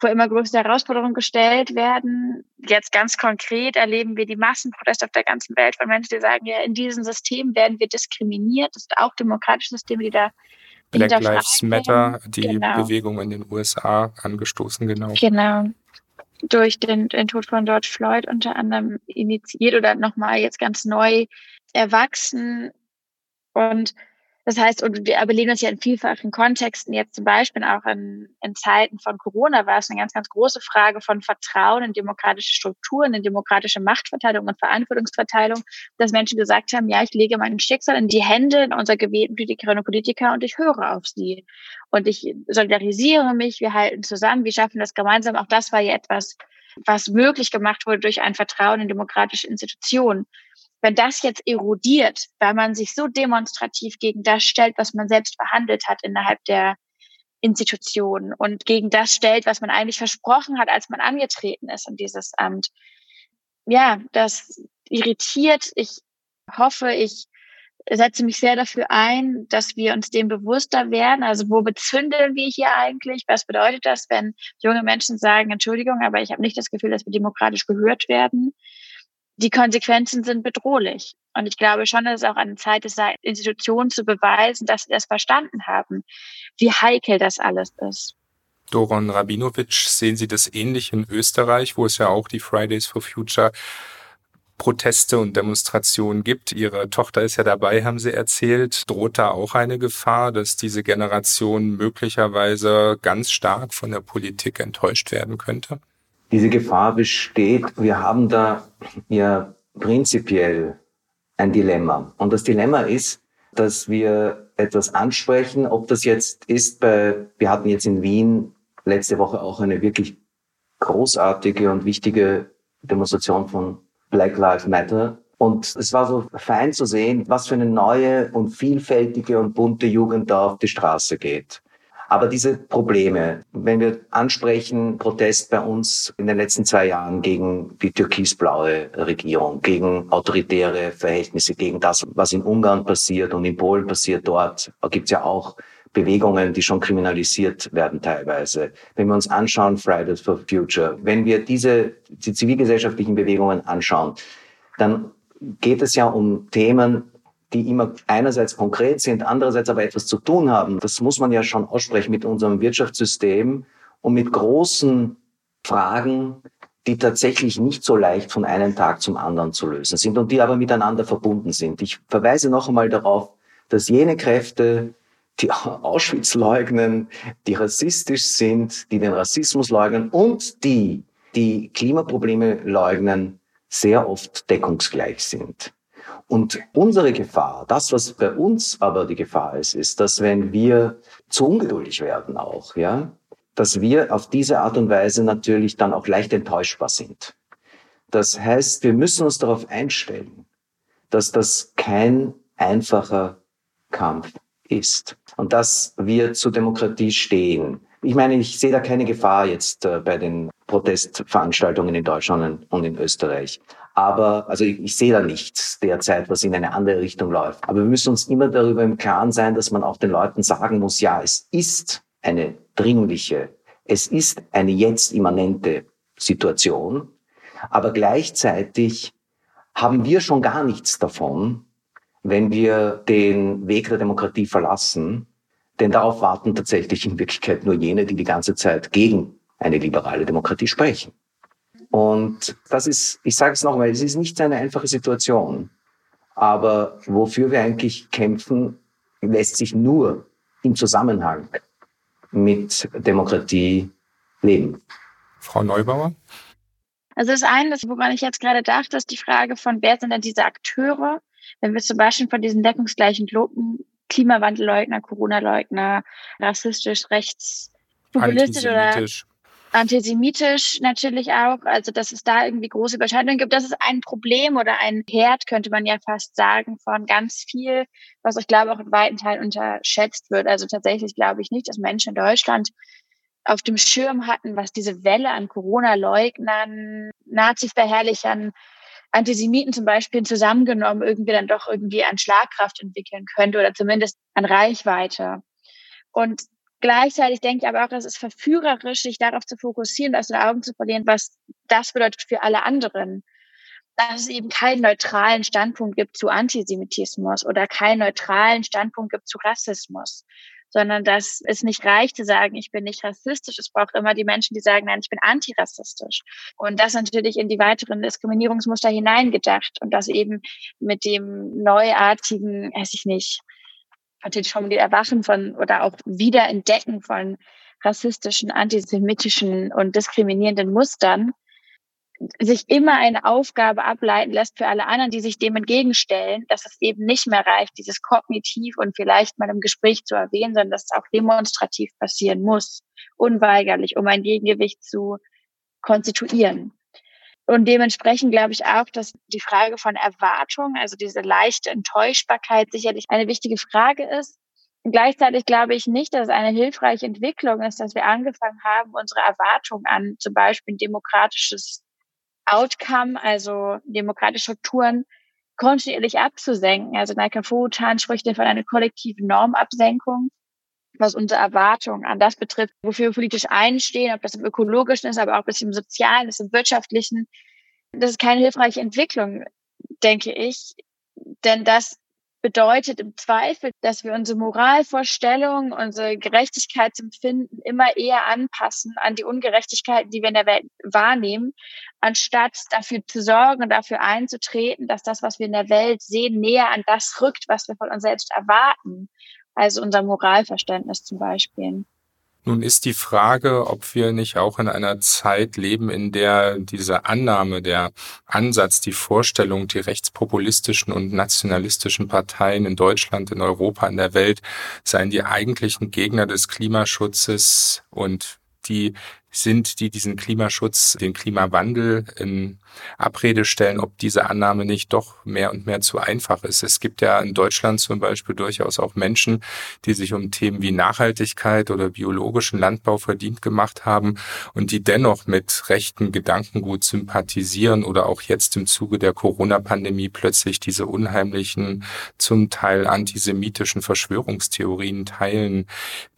S6: vor immer größere Herausforderungen gestellt werden. Jetzt ganz konkret erleben wir die Massenproteste auf der ganzen Welt von Menschen, die sagen, ja, in diesem System werden wir diskriminiert. Das sind auch demokratische Systeme, die da
S5: Black Lives Matter, die genau. Bewegung in den USA angestoßen, genau.
S6: Genau durch den, den Tod von George Floyd unter anderem initiiert oder nochmal jetzt ganz neu erwachsen. Und das heißt, und wir erleben das ja in vielfachen Kontexten, jetzt zum Beispiel auch in, in Zeiten von Corona war es eine ganz, ganz große Frage von Vertrauen in demokratische Strukturen, in demokratische Machtverteilung und Verantwortungsverteilung, dass Menschen gesagt haben, ja, ich lege mein Schicksal in die Hände unserer gewählten Politikerinnen und Politiker und ich höre auf sie. Und ich solidarisiere mich, wir halten zusammen, wir schaffen das gemeinsam. Auch das war ja etwas, was möglich gemacht wurde durch ein Vertrauen in demokratische Institutionen. Wenn das jetzt erodiert, weil man sich so demonstrativ gegen das stellt, was man selbst verhandelt hat innerhalb der Institutionen und gegen das stellt, was man eigentlich versprochen hat, als man angetreten ist in dieses Amt. Ja, das irritiert. Ich hoffe, ich setze mich sehr dafür ein, dass wir uns dem bewusster werden. Also wo bezündeln wir hier eigentlich? Was bedeutet das, wenn junge Menschen sagen, Entschuldigung, aber ich habe nicht das Gefühl, dass wir demokratisch gehört werden? Die Konsequenzen sind bedrohlich. Und ich glaube schon, dass es auch eine Zeit ist, Institutionen zu beweisen, dass sie das verstanden haben, wie heikel das alles ist.
S5: Doron Rabinovic, sehen Sie das ähnlich in Österreich, wo es ja auch die Fridays for Future Proteste und Demonstrationen gibt. Ihre Tochter ist ja dabei, haben Sie erzählt. Droht da auch eine Gefahr, dass diese Generation möglicherweise ganz stark von der Politik enttäuscht werden könnte?
S7: Diese Gefahr besteht. Wir haben da ja prinzipiell ein Dilemma. Und das Dilemma ist, dass wir etwas ansprechen, ob das jetzt ist bei, wir hatten jetzt in Wien letzte Woche auch eine wirklich großartige und wichtige Demonstration von Black Lives Matter. Und es war so fein zu sehen, was für eine neue und vielfältige und bunte Jugend da auf die Straße geht. Aber diese Probleme, wenn wir ansprechen, Protest bei uns in den letzten zwei Jahren gegen die türkisblaue Regierung, gegen autoritäre Verhältnisse, gegen das, was in Ungarn passiert und in Polen passiert, dort gibt es ja auch Bewegungen, die schon kriminalisiert werden teilweise. Wenn wir uns anschauen, Fridays for Future, wenn wir diese die zivilgesellschaftlichen Bewegungen anschauen, dann geht es ja um Themen, die immer einerseits konkret sind, andererseits aber etwas zu tun haben. Das muss man ja schon aussprechen mit unserem Wirtschaftssystem und mit großen Fragen, die tatsächlich nicht so leicht von einem Tag zum anderen zu lösen sind und die aber miteinander verbunden sind. Ich verweise noch einmal darauf, dass jene Kräfte, die Auschwitz leugnen, die rassistisch sind, die den Rassismus leugnen und die, die Klimaprobleme leugnen, sehr oft deckungsgleich sind. Und unsere Gefahr, das, was bei uns aber die Gefahr ist, ist, dass wenn wir zu ungeduldig werden auch, ja, dass wir auf diese Art und Weise natürlich dann auch leicht enttäuschbar sind. Das heißt, wir müssen uns darauf einstellen, dass das kein einfacher Kampf ist und dass wir zur Demokratie stehen. Ich meine, ich sehe da keine Gefahr jetzt äh, bei den Protestveranstaltungen in Deutschland und in Österreich. Aber, also ich, ich sehe da nichts derzeit, was in eine andere Richtung läuft. Aber wir müssen uns immer darüber im Klaren sein, dass man auch den Leuten sagen muss, ja, es ist eine dringliche, es ist eine jetzt immanente Situation. Aber gleichzeitig haben wir schon gar nichts davon, wenn wir den Weg der Demokratie verlassen. Denn darauf warten tatsächlich in Wirklichkeit nur jene, die die ganze Zeit gegen eine liberale Demokratie sprechen. Und das ist, ich sage es nochmal, es ist nicht eine einfache Situation. Aber wofür wir eigentlich kämpfen, lässt sich nur im Zusammenhang mit Demokratie leben.
S5: Frau Neubauer?
S6: Also das eine, woran ich jetzt gerade dachte, ist die Frage von, wer sind denn diese Akteure? Wenn wir zum Beispiel von diesen deckungsgleichen Gruppen, Klimawandelleugner, Corona-Leugner, rassistisch, rechts, populistisch oder antisemitisch natürlich auch, also dass es da irgendwie große Überschneidungen gibt. Das ist ein Problem oder ein Herd, könnte man ja fast sagen, von ganz viel, was ich glaube auch in weiten Teilen unterschätzt wird. Also tatsächlich glaube ich nicht, dass Menschen in Deutschland auf dem Schirm hatten, was diese Welle an Corona-Leugnern, Nazi-Verherrlichern, Antisemiten zum Beispiel zusammengenommen irgendwie dann doch irgendwie an Schlagkraft entwickeln könnte oder zumindest an Reichweite. Und Gleichzeitig denke ich aber auch, es ist verführerisch, sich darauf zu fokussieren, aus den Augen zu verlieren, was das bedeutet für alle anderen. Dass es eben keinen neutralen Standpunkt gibt zu Antisemitismus oder keinen neutralen Standpunkt gibt zu Rassismus, sondern dass es nicht reicht zu sagen, ich bin nicht rassistisch. Es braucht immer die Menschen, die sagen, nein, ich bin antirassistisch. Und das natürlich in die weiteren Diskriminierungsmuster hineingedacht und das eben mit dem neuartigen, weiß ich nicht, schon die Erwachen von oder auch Wiederentdecken von rassistischen, antisemitischen und diskriminierenden Mustern sich immer eine Aufgabe ableiten lässt für alle anderen, die sich dem entgegenstellen, dass es eben nicht mehr reicht, dieses kognitiv und vielleicht mal im Gespräch zu erwähnen, sondern dass es auch demonstrativ passieren muss, unweigerlich, um ein Gegengewicht zu konstituieren. Und dementsprechend glaube ich auch, dass die Frage von Erwartung, also diese leichte Enttäuschbarkeit sicherlich eine wichtige Frage ist. Und gleichzeitig glaube ich nicht, dass es eine hilfreiche Entwicklung ist, dass wir angefangen haben, unsere Erwartungen an zum Beispiel ein demokratisches Outcome, also demokratische Strukturen, kontinuierlich abzusenken. Also Naika Futan spricht von einer kollektiven Normabsenkung was unsere Erwartungen an das betrifft, wofür wir politisch einstehen, ob das im ökologischen ist, aber auch bis im sozialen, ist im wirtschaftlichen. Das ist keine hilfreiche Entwicklung, denke ich, denn das bedeutet im Zweifel, dass wir unsere Moralvorstellungen, unsere Gerechtigkeitsempfinden immer eher anpassen an die Ungerechtigkeiten, die wir in der Welt wahrnehmen, anstatt dafür zu sorgen und dafür einzutreten, dass das, was wir in der Welt sehen, näher an das rückt, was wir von uns selbst erwarten. Also unser Moralverständnis zum Beispiel.
S5: Nun ist die Frage, ob wir nicht auch in einer Zeit leben, in der diese Annahme, der Ansatz, die Vorstellung, die rechtspopulistischen und nationalistischen Parteien in Deutschland, in Europa, in der Welt seien die eigentlichen Gegner des Klimaschutzes und die sind, die diesen Klimaschutz, den Klimawandel in Abrede stellen, ob diese Annahme nicht doch mehr und mehr zu einfach ist. Es gibt ja in Deutschland zum Beispiel durchaus auch Menschen, die sich um Themen wie Nachhaltigkeit oder biologischen Landbau verdient gemacht haben und die dennoch mit rechten Gedankengut sympathisieren oder auch jetzt im Zuge der Corona-Pandemie plötzlich diese unheimlichen, zum Teil antisemitischen Verschwörungstheorien teilen.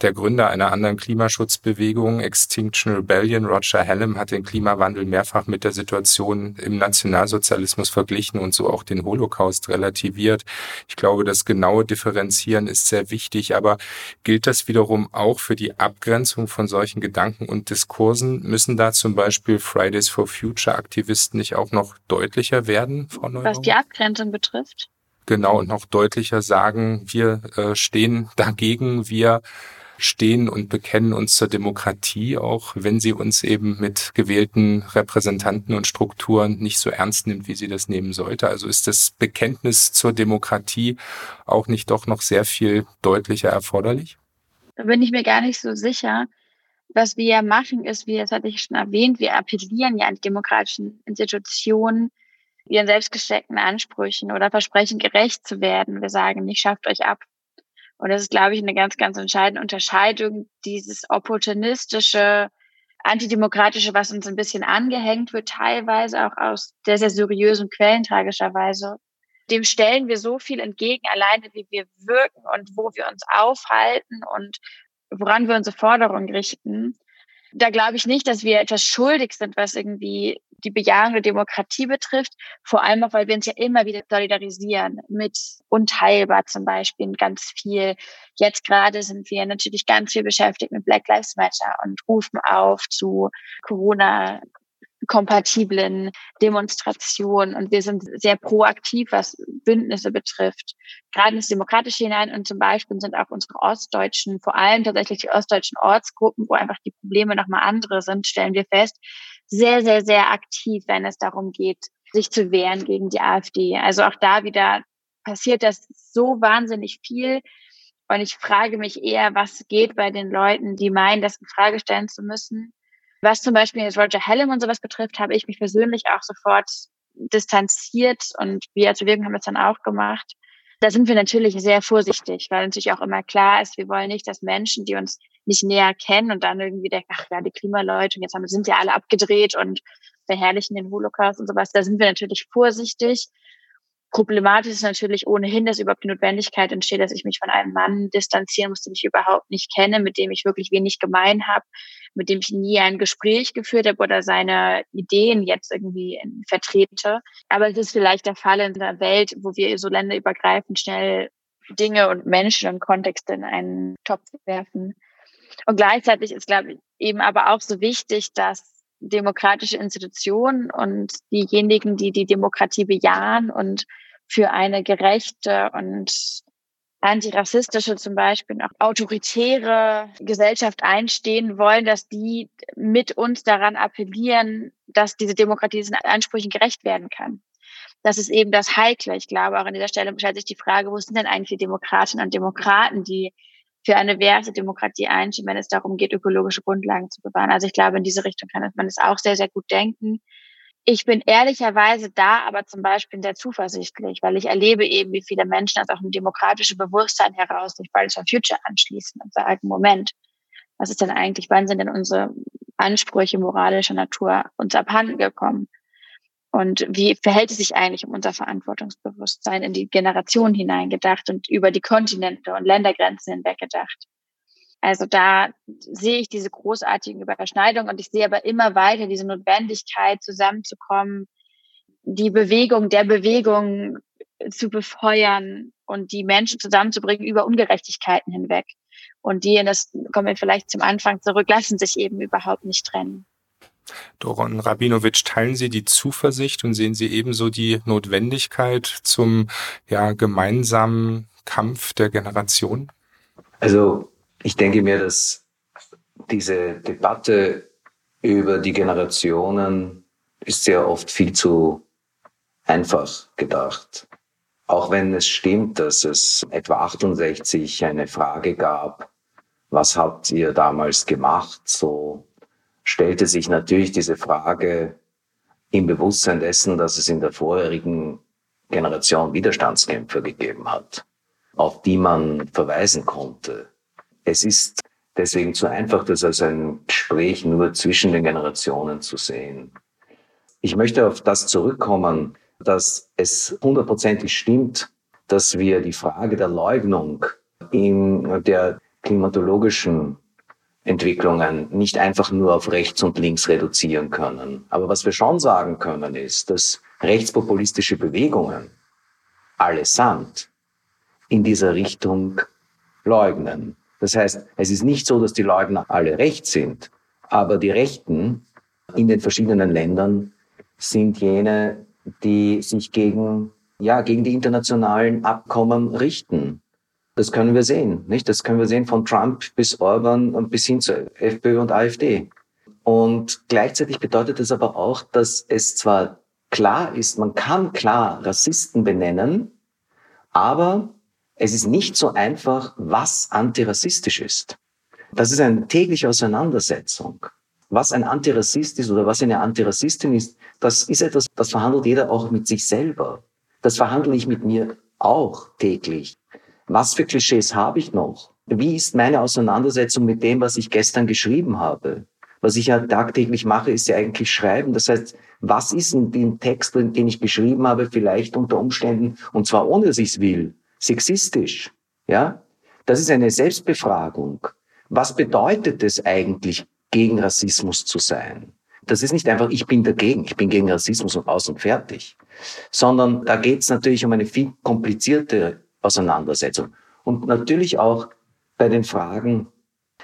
S5: Der Gründer einer anderen Klimaschutzbewegung, Extinction Rebellion, Roger Hallam, hat den Klimawandel mehrfach mit der Situation im Nationalsozialismus verglichen und so auch den Holocaust relativiert. Ich glaube, das genaue Differenzieren ist sehr wichtig, aber gilt das wiederum auch für die Abgrenzung von solchen Gedanken und Diskursen? Müssen da zum Beispiel Fridays for Future Aktivisten nicht auch noch deutlicher werden,
S6: Frau Neubauer? Was die Abgrenzung betrifft?
S5: Genau, und noch deutlicher sagen, wir äh, stehen dagegen, wir stehen und bekennen uns zur Demokratie, auch wenn sie uns eben mit gewählten Repräsentanten und Strukturen nicht so ernst nimmt, wie sie das nehmen sollte. Also ist das Bekenntnis zur Demokratie auch nicht doch noch sehr viel deutlicher erforderlich?
S6: Da bin ich mir gar nicht so sicher. Was wir ja machen, ist, wie das hatte ich schon erwähnt, wir appellieren ja an die demokratischen Institutionen, ihren selbstgesteckten Ansprüchen oder Versprechen gerecht zu werden. Wir sagen nicht, schafft euch ab. Und das ist, glaube ich, eine ganz, ganz entscheidende Unterscheidung, dieses opportunistische, antidemokratische, was uns ein bisschen angehängt wird, teilweise auch aus sehr, sehr seriösen Quellen tragischerweise. Dem stellen wir so viel entgegen, alleine wie wir wirken und wo wir uns aufhalten und woran wir unsere Forderungen richten da glaube ich nicht, dass wir etwas schuldig sind, was irgendwie die Bejahung der Demokratie betrifft. Vor allem auch, weil wir uns ja immer wieder solidarisieren mit Unteilbar zum Beispiel ganz viel. Jetzt gerade sind wir natürlich ganz viel beschäftigt mit Black Lives Matter und rufen auf zu Corona kompatiblen Demonstrationen und wir sind sehr proaktiv, was Bündnisse betrifft. Gerade ins Demokratische hinein und zum Beispiel sind auch unsere ostdeutschen, vor allem tatsächlich die ostdeutschen Ortsgruppen, wo einfach die Probleme nochmal andere sind, stellen wir fest, sehr, sehr, sehr aktiv, wenn es darum geht, sich zu wehren gegen die AfD. Also auch da wieder passiert das so wahnsinnig viel. Und ich frage mich eher, was geht bei den Leuten, die meinen, das in Frage stellen zu müssen was zum Beispiel jetzt Roger Hallam und sowas betrifft, habe ich mich persönlich auch sofort distanziert und wir als Bewegung haben das dann auch gemacht. Da sind wir natürlich sehr vorsichtig, weil natürlich auch immer klar ist, wir wollen nicht, dass Menschen, die uns nicht näher kennen und dann irgendwie denken, ach ja, die Klimaleute und jetzt haben, sind ja alle abgedreht und verherrlichen den Holocaust und sowas. Da sind wir natürlich vorsichtig. Problematisch ist natürlich ohnehin, dass überhaupt die Notwendigkeit entsteht, dass ich mich von einem Mann distanzieren muss, den ich überhaupt nicht kenne, mit dem ich wirklich wenig gemein habe, mit dem ich nie ein Gespräch geführt habe oder seine Ideen jetzt irgendwie vertrete. Aber es ist vielleicht der Fall in einer Welt, wo wir so länderübergreifend schnell Dinge und Menschen und Kontexte in einen Topf werfen. Und gleichzeitig ist, glaube ich, eben aber auch so wichtig, dass demokratische Institutionen und diejenigen, die die Demokratie bejahen und für eine gerechte und antirassistische zum Beispiel auch autoritäre Gesellschaft einstehen wollen, dass die mit uns daran appellieren, dass diese Demokratie diesen Ansprüchen gerecht werden kann. Das ist eben das Heikle. Ich glaube, auch an dieser Stelle stellt sich die Frage, wo sind denn eigentlich die Demokratinnen und Demokraten, die für eine werte Demokratie einstehen, wenn es darum geht, ökologische Grundlagen zu bewahren. Also ich glaube, in diese Richtung kann man es auch sehr, sehr gut denken. Ich bin ehrlicherweise da aber zum Beispiel sehr zuversichtlich, weil ich erlebe eben, wie viele Menschen aus auch dem demokratischen Bewusstsein heraus sich Fridays for Future anschließen und sagen, Moment, was ist denn eigentlich, wann sind denn unsere Ansprüche moralischer Natur uns abhanden gekommen? Und wie verhält es sich eigentlich um unser Verantwortungsbewusstsein in die Generation hineingedacht und über die Kontinente und Ländergrenzen hinweg gedacht? Also da sehe ich diese großartigen Überschneidungen und ich sehe aber immer weiter diese Notwendigkeit, zusammenzukommen, die Bewegung der Bewegung zu befeuern und die Menschen zusammenzubringen über Ungerechtigkeiten hinweg. Und die, das kommen wir vielleicht zum Anfang zurück, lassen sich eben überhaupt nicht trennen.
S5: Doron Rabinowitsch, teilen Sie die Zuversicht und sehen Sie ebenso die Notwendigkeit zum ja, gemeinsamen Kampf der Generation?
S7: Also ich denke mir, dass diese Debatte über die Generationen ist sehr oft viel zu einfach gedacht. Auch wenn es stimmt, dass es etwa 68 eine Frage gab, was habt ihr damals gemacht, so stellte sich natürlich diese Frage im Bewusstsein dessen, dass es in der vorherigen Generation Widerstandskämpfer gegeben hat, auf die man verweisen konnte. Es ist deswegen zu einfach, das als ein Gespräch nur zwischen den Generationen zu sehen. Ich möchte auf das zurückkommen, dass es hundertprozentig stimmt, dass wir die Frage der Leugnung in der klimatologischen Entwicklungen nicht einfach nur auf rechts und links reduzieren können. Aber was wir schon sagen können, ist, dass rechtspopulistische Bewegungen allesamt in dieser Richtung leugnen. Das heißt, es ist nicht so, dass die Leugner alle recht sind, aber die Rechten in den verschiedenen Ländern sind jene, die sich gegen, ja, gegen die internationalen Abkommen richten. Das können wir sehen, nicht? Das können wir sehen von Trump bis Orban und bis hin zu FPÖ und AfD. Und gleichzeitig bedeutet es aber auch, dass es zwar klar ist, man kann klar Rassisten benennen, aber es ist nicht so einfach, was antirassistisch ist. Das ist eine tägliche Auseinandersetzung. Was ein Antirassist ist oder was eine Antirassistin ist, das ist etwas, das verhandelt jeder auch mit sich selber. Das verhandle ich mit mir auch täglich. Was für Klischees habe ich noch? Wie ist meine Auseinandersetzung mit dem, was ich gestern geschrieben habe? Was ich ja tagtäglich mache, ist ja eigentlich schreiben. Das heißt, was ist in dem Text, den ich geschrieben habe, vielleicht unter Umständen, und zwar ohne dass ich es will, sexistisch? Ja? Das ist eine Selbstbefragung. Was bedeutet es eigentlich, gegen Rassismus zu sein. Das ist nicht einfach, ich bin dagegen, ich bin gegen Rassismus und aus und fertig, sondern da geht es natürlich um eine viel komplizierte Auseinandersetzung. Und natürlich auch bei den Fragen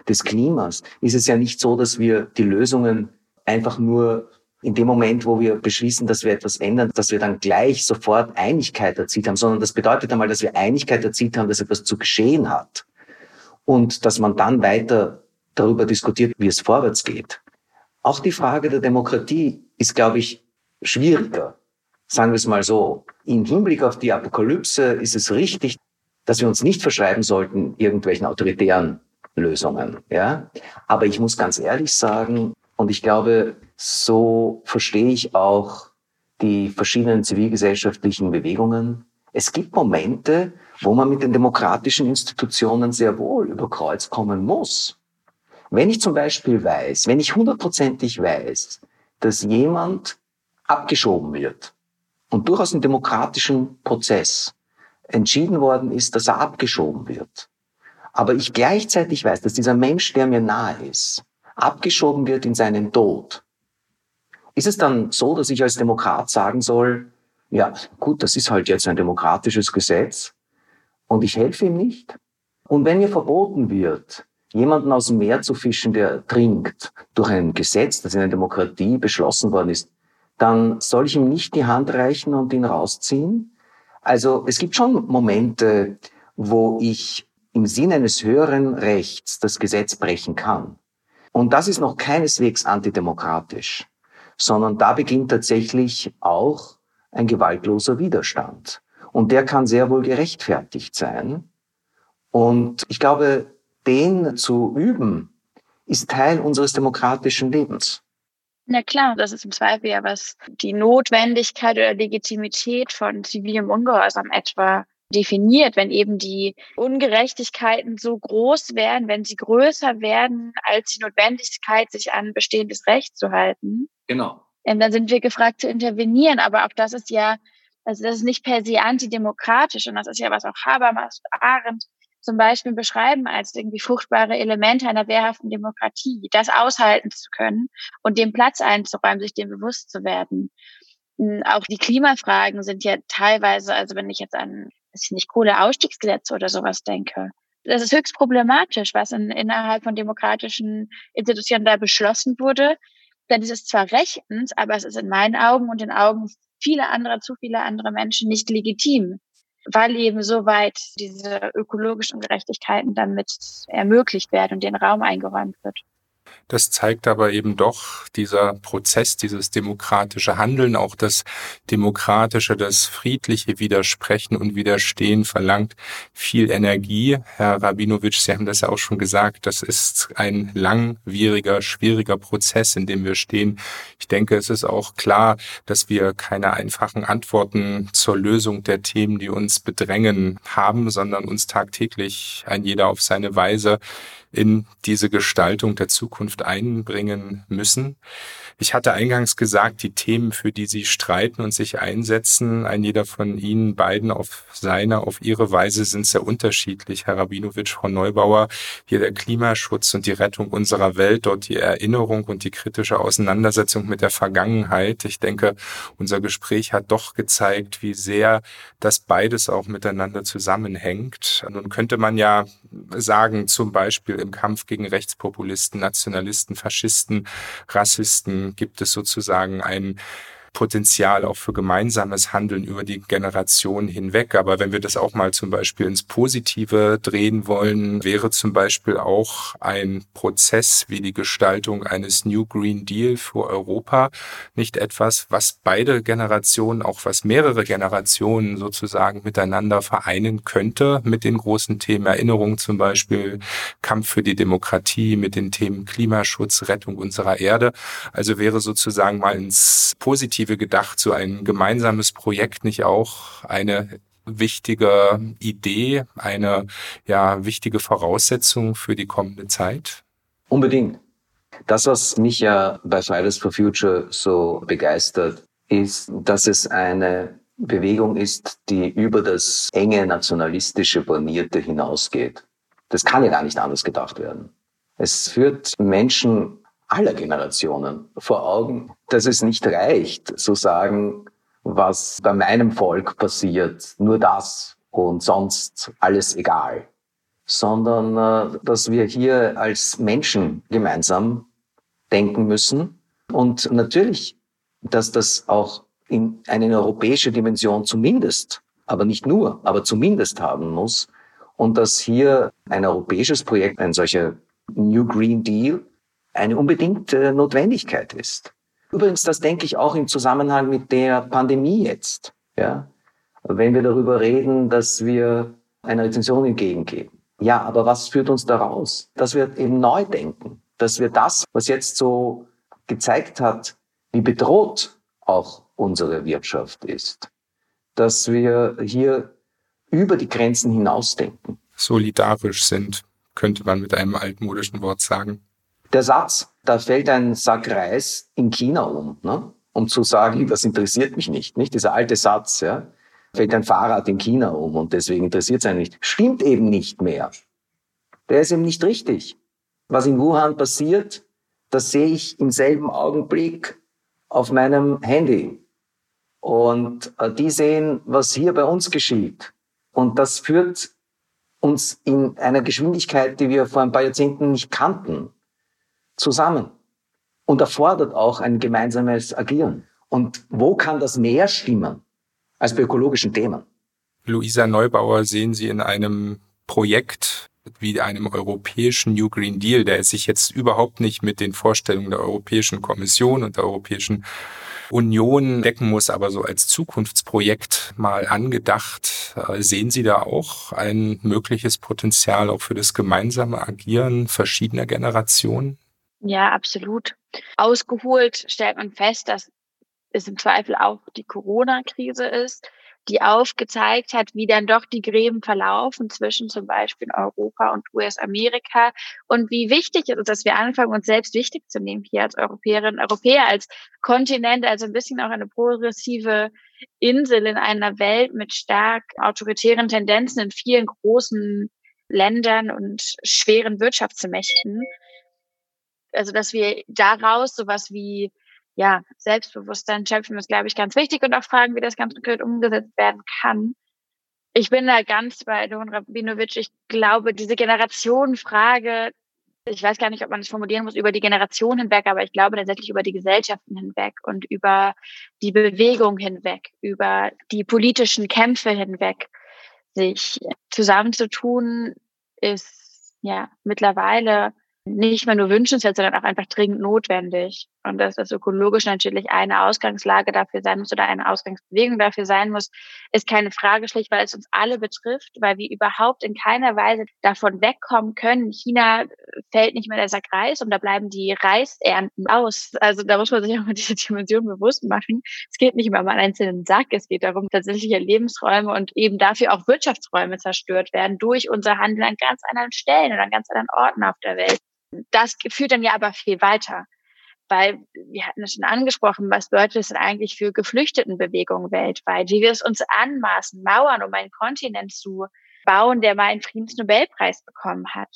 S7: des Klimas ist es ja nicht so, dass wir die Lösungen einfach nur in dem Moment, wo wir beschließen, dass wir etwas ändern, dass wir dann gleich sofort Einigkeit erzielt haben, sondern das bedeutet einmal, dass wir Einigkeit erzielt haben, dass etwas zu geschehen hat und dass man dann weiter darüber diskutiert, wie es vorwärts geht. Auch die Frage der Demokratie ist, glaube ich, schwieriger. Sagen wir es mal so. Im Hinblick auf die Apokalypse ist es richtig, dass wir uns nicht verschreiben sollten irgendwelchen autoritären Lösungen. Ja? Aber ich muss ganz ehrlich sagen, und ich glaube, so verstehe ich auch die verschiedenen zivilgesellschaftlichen Bewegungen. Es gibt Momente, wo man mit den demokratischen Institutionen sehr wohl über Kreuz kommen muss. Wenn ich zum Beispiel weiß, wenn ich hundertprozentig weiß, dass jemand abgeschoben wird und durchaus im demokratischen Prozess entschieden worden ist, dass er abgeschoben wird, aber ich gleichzeitig weiß, dass dieser Mensch, der mir nahe ist, abgeschoben wird in seinen Tod, ist es dann so, dass ich als Demokrat sagen soll, ja, gut, das ist halt jetzt ein demokratisches Gesetz und ich helfe ihm nicht? Und wenn mir verboten wird, jemanden aus dem Meer zu fischen, der trinkt, durch ein Gesetz, das in einer Demokratie beschlossen worden ist, dann soll ich ihm nicht die Hand reichen und ihn rausziehen? Also es gibt schon Momente, wo ich im Sinne eines höheren Rechts das Gesetz brechen kann. Und das ist noch keineswegs antidemokratisch, sondern da beginnt tatsächlich auch ein gewaltloser Widerstand. Und der kann sehr wohl gerechtfertigt sein. Und ich glaube, den zu üben, ist Teil unseres demokratischen Lebens.
S6: Na klar, das ist im Zweifel ja was die Notwendigkeit oder Legitimität von zivilem Ungehorsam etwa definiert, wenn eben die Ungerechtigkeiten so groß werden, wenn sie größer werden als die Notwendigkeit, sich an bestehendes Recht zu halten.
S7: Genau.
S6: Ähm, dann sind wir gefragt zu intervenieren. Aber auch das ist ja, also das ist nicht per se antidemokratisch und das ist ja was auch Habermas, Arendt zum Beispiel beschreiben als irgendwie fruchtbare Elemente einer wehrhaften Demokratie, das aushalten zu können und dem Platz einzuräumen, sich dem bewusst zu werden. hm, auch die Klimafragen sind ja teilweise, also wenn ich jetzt an, weiß ich nicht, Kohleausstiegsgesetze oder sowas denke, das ist höchst problematisch, was in, innerhalb von demokratischen Institutionen da beschlossen wurde. Denn es ist zwar rechtens, aber es ist in meinen Augen und in Augen vieler anderer, zu vieler anderer Menschen nicht legitim, weil eben so weit diese ökologischen Gerechtigkeiten damit ermöglicht werden und den Raum eingeräumt wird.
S5: Das zeigt aber eben doch dieser Prozess, dieses demokratische Handeln, auch das demokratische, das friedliche Widersprechen und Widerstehen verlangt viel Energie. Herr Rabinowitsch, Sie haben das ja auch schon gesagt, das ist ein langwieriger, schwieriger Prozess, in dem wir stehen. Ich denke, es ist auch klar, dass wir keine einfachen Antworten zur Lösung der Themen, die uns bedrängen, haben, sondern uns tagtäglich ein jeder auf seine Weise in diese Gestaltung der Zukunft einbringen müssen. Ich hatte eingangs gesagt, die Themen, für die Sie streiten und sich einsetzen, ein jeder von Ihnen beiden auf seine, auf ihre Weise sind sehr unterschiedlich. Herr Rabinowitsch, Frau Neubauer, hier der Klimaschutz und die Rettung unserer Welt, dort die Erinnerung und die kritische Auseinandersetzung mit der Vergangenheit. Ich denke, unser Gespräch hat doch gezeigt, wie sehr das beides auch miteinander zusammenhängt. Nun könnte man ja sagen, zum Beispiel im Kampf gegen Rechtspopulisten, Nationalisten, Faschisten, Rassisten gibt es sozusagen ein Potenzial auch für gemeinsames Handeln über die Generationen hinweg. Aber wenn wir das auch mal zum Beispiel ins Positive drehen wollen, wäre zum Beispiel auch ein Prozess wie die Gestaltung eines New Green Deal für Europa nicht etwas, was beide Generationen, auch was mehrere Generationen sozusagen miteinander vereinen könnte mit den großen Themen Erinnerung zum Beispiel, Kampf für die Demokratie, mit den Themen Klimaschutz, Rettung unserer Erde. Also wäre sozusagen mal ins Positive Perspektive gedacht, so ein gemeinsames Projekt nicht auch eine wichtige Idee, eine ja wichtige Voraussetzung für die kommende Zeit?
S7: Unbedingt. Das, was mich ja bei Fridays for Future so begeistert, ist, dass es eine Bewegung ist, die über das enge nationalistische Bornierte hinausgeht. Das kann ja gar nicht anders gedacht werden. Es führt Menschen aller Generationen vor Augen, dass es nicht reicht, zu sagen, was bei meinem Volk passiert, nur das und sonst alles egal, sondern äh, dass wir hier als Menschen gemeinsam denken müssen und natürlich, dass das auch in eine europäische Dimension zumindest, aber nicht nur, aber zumindest haben muss und dass hier ein europäisches Projekt, ein solcher New Green Deal, eine unbedingte Notwendigkeit ist. Übrigens, das denke ich auch im Zusammenhang mit der Pandemie jetzt. Ja? Wenn wir darüber reden, dass wir einer Rezension entgegengehen. Ja, aber was führt uns daraus? Dass wir eben neu denken, dass wir das, was jetzt so gezeigt hat, wie bedroht auch unsere Wirtschaft ist, dass wir hier über die Grenzen hinausdenken.
S5: Solidarisch sind, könnte man mit einem altmodischen Wort sagen.
S7: Der Satz, da fällt ein Sack Reis in China um, ne? um zu sagen, das interessiert mich nicht. Nicht dieser alte Satz, ja, fällt ein Fahrrad in China um und deswegen interessiert es einen nicht. Stimmt eben nicht mehr. Der ist eben nicht richtig. Was in Wuhan passiert, das sehe ich im selben Augenblick auf meinem Handy. Und äh, die sehen, was hier bei uns geschieht. Und das führt uns in einer Geschwindigkeit, die wir vor ein paar Jahrzehnten nicht kannten zusammen und erfordert auch ein gemeinsames Agieren. Und wo kann das mehr stimmen als bei ökologischen Themen?
S5: Luisa Neubauer sehen Sie in einem Projekt wie einem europäischen New Green Deal, der sich jetzt überhaupt nicht mit den Vorstellungen der Europäischen Kommission und der Europäischen Union decken muss, aber so als Zukunftsprojekt mal angedacht. Äh, sehen Sie da auch ein mögliches Potenzial auch für das gemeinsame Agieren verschiedener Generationen?
S6: Ja, absolut. Ausgeholt stellt man fest, dass es im Zweifel auch die Corona-Krise ist, die aufgezeigt hat, wie dann doch die Gräben verlaufen zwischen zum Beispiel Europa und US-Amerika und wie wichtig es ist, dass wir anfangen, uns selbst wichtig zu nehmen hier als Europäerinnen Europäer, als Kontinent, also ein bisschen auch eine progressive Insel in einer Welt mit stark autoritären Tendenzen in vielen großen Ländern und schweren Wirtschaftsmächten also dass wir daraus sowas wie ja, Selbstbewusstsein schöpfen ist, glaube ich, ganz wichtig und auch fragen, wie das ganz konkret umgesetzt werden kann. Ich bin da ganz bei Don Rabinovic. Ich glaube, diese Generationenfrage, ich weiß gar nicht, ob man das formulieren muss, über die Generation hinweg, aber ich glaube tatsächlich über die Gesellschaften hinweg und über die Bewegung hinweg, über die politischen Kämpfe hinweg, sich zusammenzutun, ist ja mittlerweile nicht mehr nur wünschenswert, sondern auch einfach dringend notwendig. Und dass das ökologisch natürlich eine Ausgangslage dafür sein muss oder eine Ausgangsbewegung dafür sein muss, ist keine Frage schlicht, weil es uns alle betrifft, weil wir überhaupt in keiner Weise davon wegkommen können. China fällt nicht mehr der Sack Reis und da bleiben die Reisernten aus. Also da muss man sich auch mal diese Dimension bewusst machen. Es geht nicht mehr um einen einzelnen Sack, es geht darum, tatsächliche Lebensräume und eben dafür auch Wirtschaftsräume zerstört werden durch unser Handeln an ganz anderen Stellen und an ganz anderen Orten auf der Welt das führt dann ja aber viel weiter. Weil wir hatten es schon angesprochen, was bedeutet es denn eigentlich für Geflüchtetenbewegungen weltweit? Wie wir es uns anmaßen, Mauern um einen Kontinent zu bauen, der mal einen Friedensnobelpreis bekommen hat.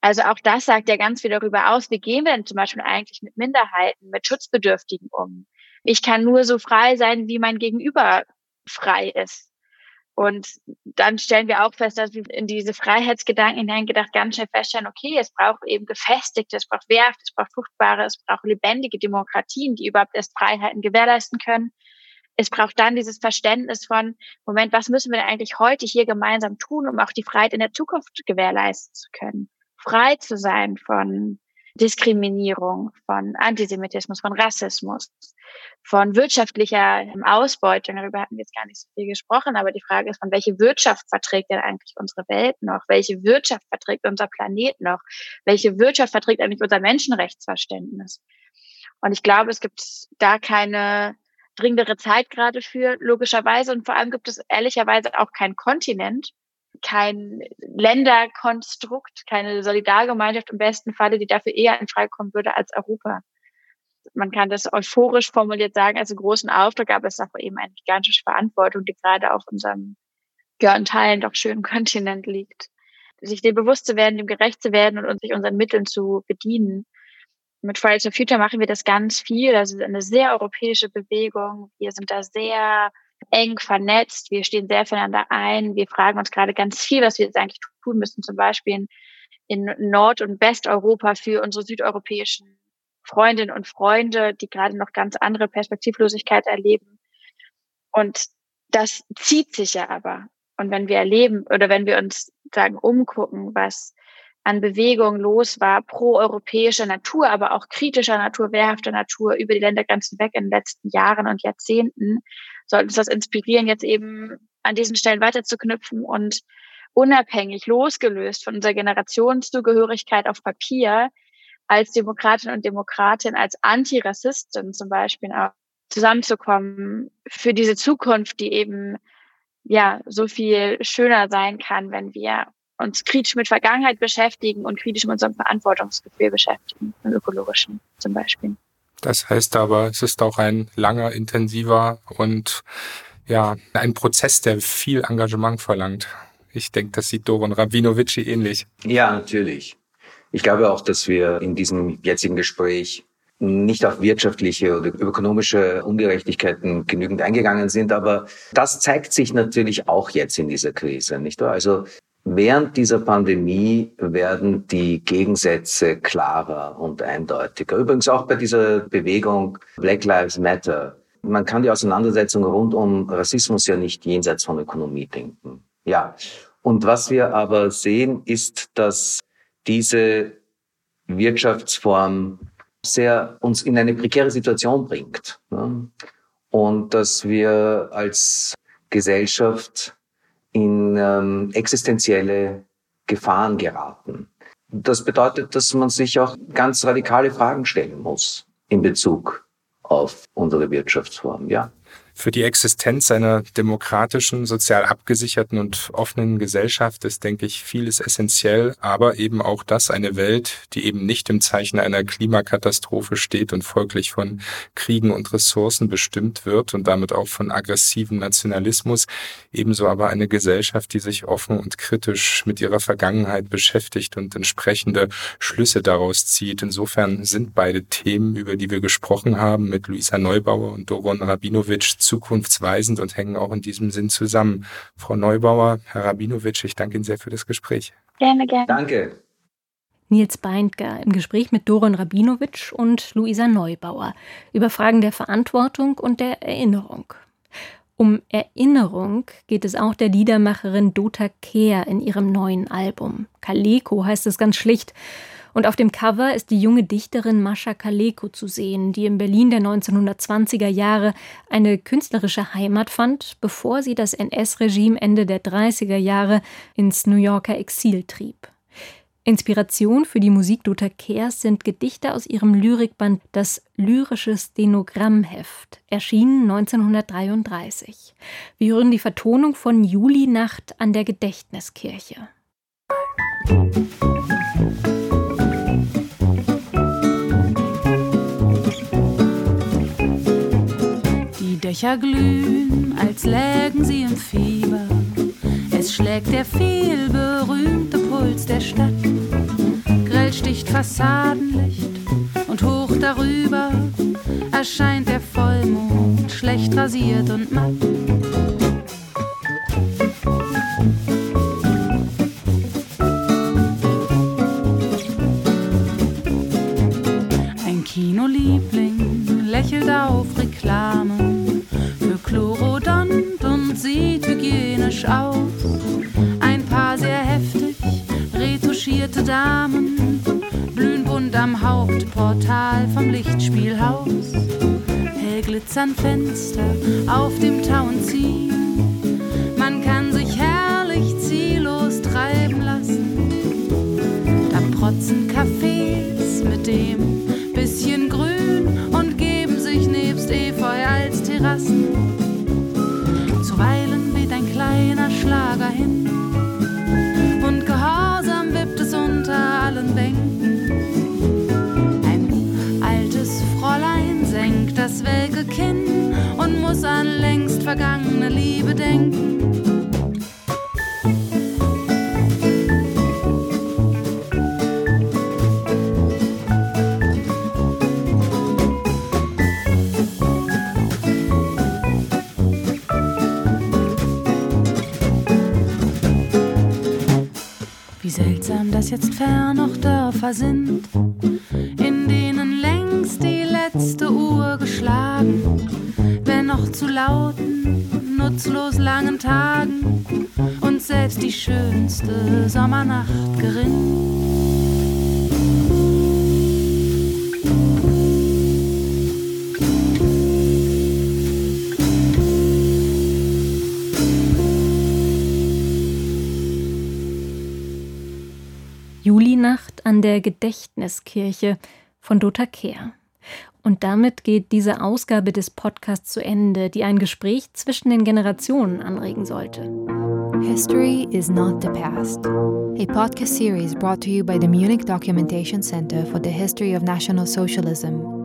S6: Also auch das sagt ja ganz viel darüber aus, wie gehen wir denn zum Beispiel eigentlich mit Minderheiten, mit Schutzbedürftigen um. Ich kann nur so frei sein, wie mein Gegenüber frei ist. Und dann stellen wir auch fest, dass wir in diese Freiheitsgedanken hineingedacht ganz schnell feststellen, okay, es braucht eben gefestigte, es braucht Werft, es braucht fruchtbare, es braucht lebendige Demokratien, die überhaupt erst Freiheiten gewährleisten können. Es braucht dann dieses Verständnis von, Moment, was müssen wir denn eigentlich heute hier gemeinsam tun, um auch die Freiheit in der Zukunft gewährleisten zu können? Frei zu sein von Diskriminierung, von Antisemitismus, von Rassismus, von wirtschaftlicher Ausbeutung. Darüber hatten wir jetzt gar nicht so viel gesprochen, aber die Frage ist, von welche Wirtschaft verträgt denn eigentlich unsere Welt noch? Welche Wirtschaft verträgt unser Planet noch? Welche Wirtschaft verträgt eigentlich unser Menschenrechtsverständnis? Und ich glaube, es gibt da keine dringendere Zeit gerade für, logischerweise. Und vor allem gibt es ehrlicherweise auch keinen Kontinent, kein Länderkonstrukt, keine Solidargemeinschaft im besten Falle, die dafür eher in Frage kommen würde als Europa. Man kann das euphorisch formuliert sagen als großen Auftrag, aber es ist auch eben eine gigantische Verantwortung, die gerade auf unserem ja, Teilen doch schönen Kontinent liegt. Sich dem bewusst zu werden, dem gerecht zu werden und sich unseren Mitteln zu bedienen. Mit Fridays for Future machen wir das ganz viel. Das ist eine sehr europäische Bewegung. Wir sind da sehr eng vernetzt. Wir stehen sehr füreinander ein. Wir fragen uns gerade ganz viel, was wir jetzt eigentlich tun müssen, zum Beispiel in, Nord- und Westeuropa für unsere südeuropäischen Freundinnen und Freunde, die gerade noch ganz andere Perspektivlosigkeit erleben. Und das zieht sich ja aber. Und wenn wir erleben oder wenn wir uns sagen, umgucken, was an Bewegung los war, pro-europäischer Natur, aber auch kritischer Natur, wehrhafter Natur über die Ländergrenzen weg in den letzten Jahren und Jahrzehnten, sollte uns das inspirieren, jetzt eben an diesen Stellen weiterzuknüpfen und unabhängig, losgelöst von unserer Generationszugehörigkeit auf Papier als Demokratin und Demokratin, als Antirassistin zum Beispiel auch zusammenzukommen für diese Zukunft, die eben ja so viel schöner sein kann, wenn wir uns kritisch mit Vergangenheit beschäftigen und kritisch mit unserem Verantwortungsgefühl beschäftigen, im ökologischen zum Beispiel.
S5: Das heißt aber, es ist auch ein langer, intensiver und ja, ein Prozess, der viel Engagement verlangt. Ich denke, das sieht Doron Rabinovici ähnlich.
S7: Ja, natürlich. Ich glaube auch, dass wir in diesem jetzigen Gespräch nicht auf wirtschaftliche oder ökonomische Ungerechtigkeiten genügend eingegangen sind, aber das zeigt sich natürlich auch jetzt in dieser Krise, nicht wahr? Also Während dieser Pandemie werden die Gegensätze klarer und eindeutiger. Übrigens auch bei dieser Bewegung Black Lives Matter. Man kann die Auseinandersetzung rund um Rassismus ja nicht jenseits von Ökonomie denken. Ja. Und was wir aber sehen, ist, dass diese Wirtschaftsform sehr uns in eine prekäre Situation bringt. Ne? Und dass wir als Gesellschaft in ähm, existenzielle Gefahren geraten. Das bedeutet, dass man sich auch ganz radikale Fragen stellen muss in Bezug auf unsere Wirtschaftsform, ja.
S5: Für die Existenz einer demokratischen, sozial abgesicherten und offenen Gesellschaft ist, denke ich, vieles essentiell, aber eben auch das eine Welt, die eben nicht im Zeichen einer Klimakatastrophe steht und folglich von Kriegen und Ressourcen bestimmt wird und damit auch von aggressivem Nationalismus, ebenso aber eine Gesellschaft, die sich offen und kritisch mit ihrer Vergangenheit beschäftigt und entsprechende Schlüsse daraus zieht. Insofern sind beide Themen, über die wir gesprochen haben, mit Luisa Neubauer und Doron Rabinowitsch, zukunftsweisend und hängen auch in diesem Sinn zusammen. Frau Neubauer, Herr Rabinowitsch, ich danke Ihnen sehr für das Gespräch.
S6: Gerne, gerne.
S7: Danke.
S4: Nils Beindger im Gespräch mit Doron Rabinowitsch und Luisa Neubauer über Fragen der Verantwortung und der Erinnerung. Um Erinnerung geht es auch der Liedermacherin Dota Kehr in ihrem neuen Album. Kaleko heißt es ganz schlicht. Und auf dem Cover ist die junge Dichterin Mascha Kaleko zu sehen, die in Berlin der 1920er Jahre eine künstlerische Heimat fand, bevor sie das NS-Regime Ende der 30er Jahre ins New Yorker Exil trieb. Inspiration für die Musik Dota Kehrs sind Gedichte aus ihrem Lyrikband Das lyrische Stenogrammheft, erschienen 1933. Wir hören die Vertonung von Julinacht an der Gedächtniskirche.
S8: Dächer glühen, als lägen sie im Fieber. Es schlägt der vielberühmte Puls der Stadt. Grell sticht Fassadenlicht und hoch darüber erscheint der Vollmond, schlecht rasiert und matt. Ein Kinoliebling lächelt auf Reklame chlorodont und sieht hygienisch aus. Ein paar sehr heftig retuschierte Damen blühen bunt am Hauptportal vom Lichtspielhaus. Hell glitzern Fenster auf dem Town ziehen. Man kann sich herrlich ziellos treiben lassen. Da protzen Cafés mit dem bisschen Grün und geben sich nebst Efeu als Terrassen muss an längst vergangene Liebe denken. jetzt fern noch Dörfer sind, lauten, nutzlos langen Tagen und selbst die schönste Sommernacht gerinnt.
S4: Julinacht an der Gedächtniskirche von Dota Kehr. Und damit geht diese Ausgabe des Podcasts zu Ende, die ein Gespräch zwischen den Generationen anregen sollte.
S3: History is not the past. A podcast series brought to you by the Munich Documentation Center for the History of National Socialism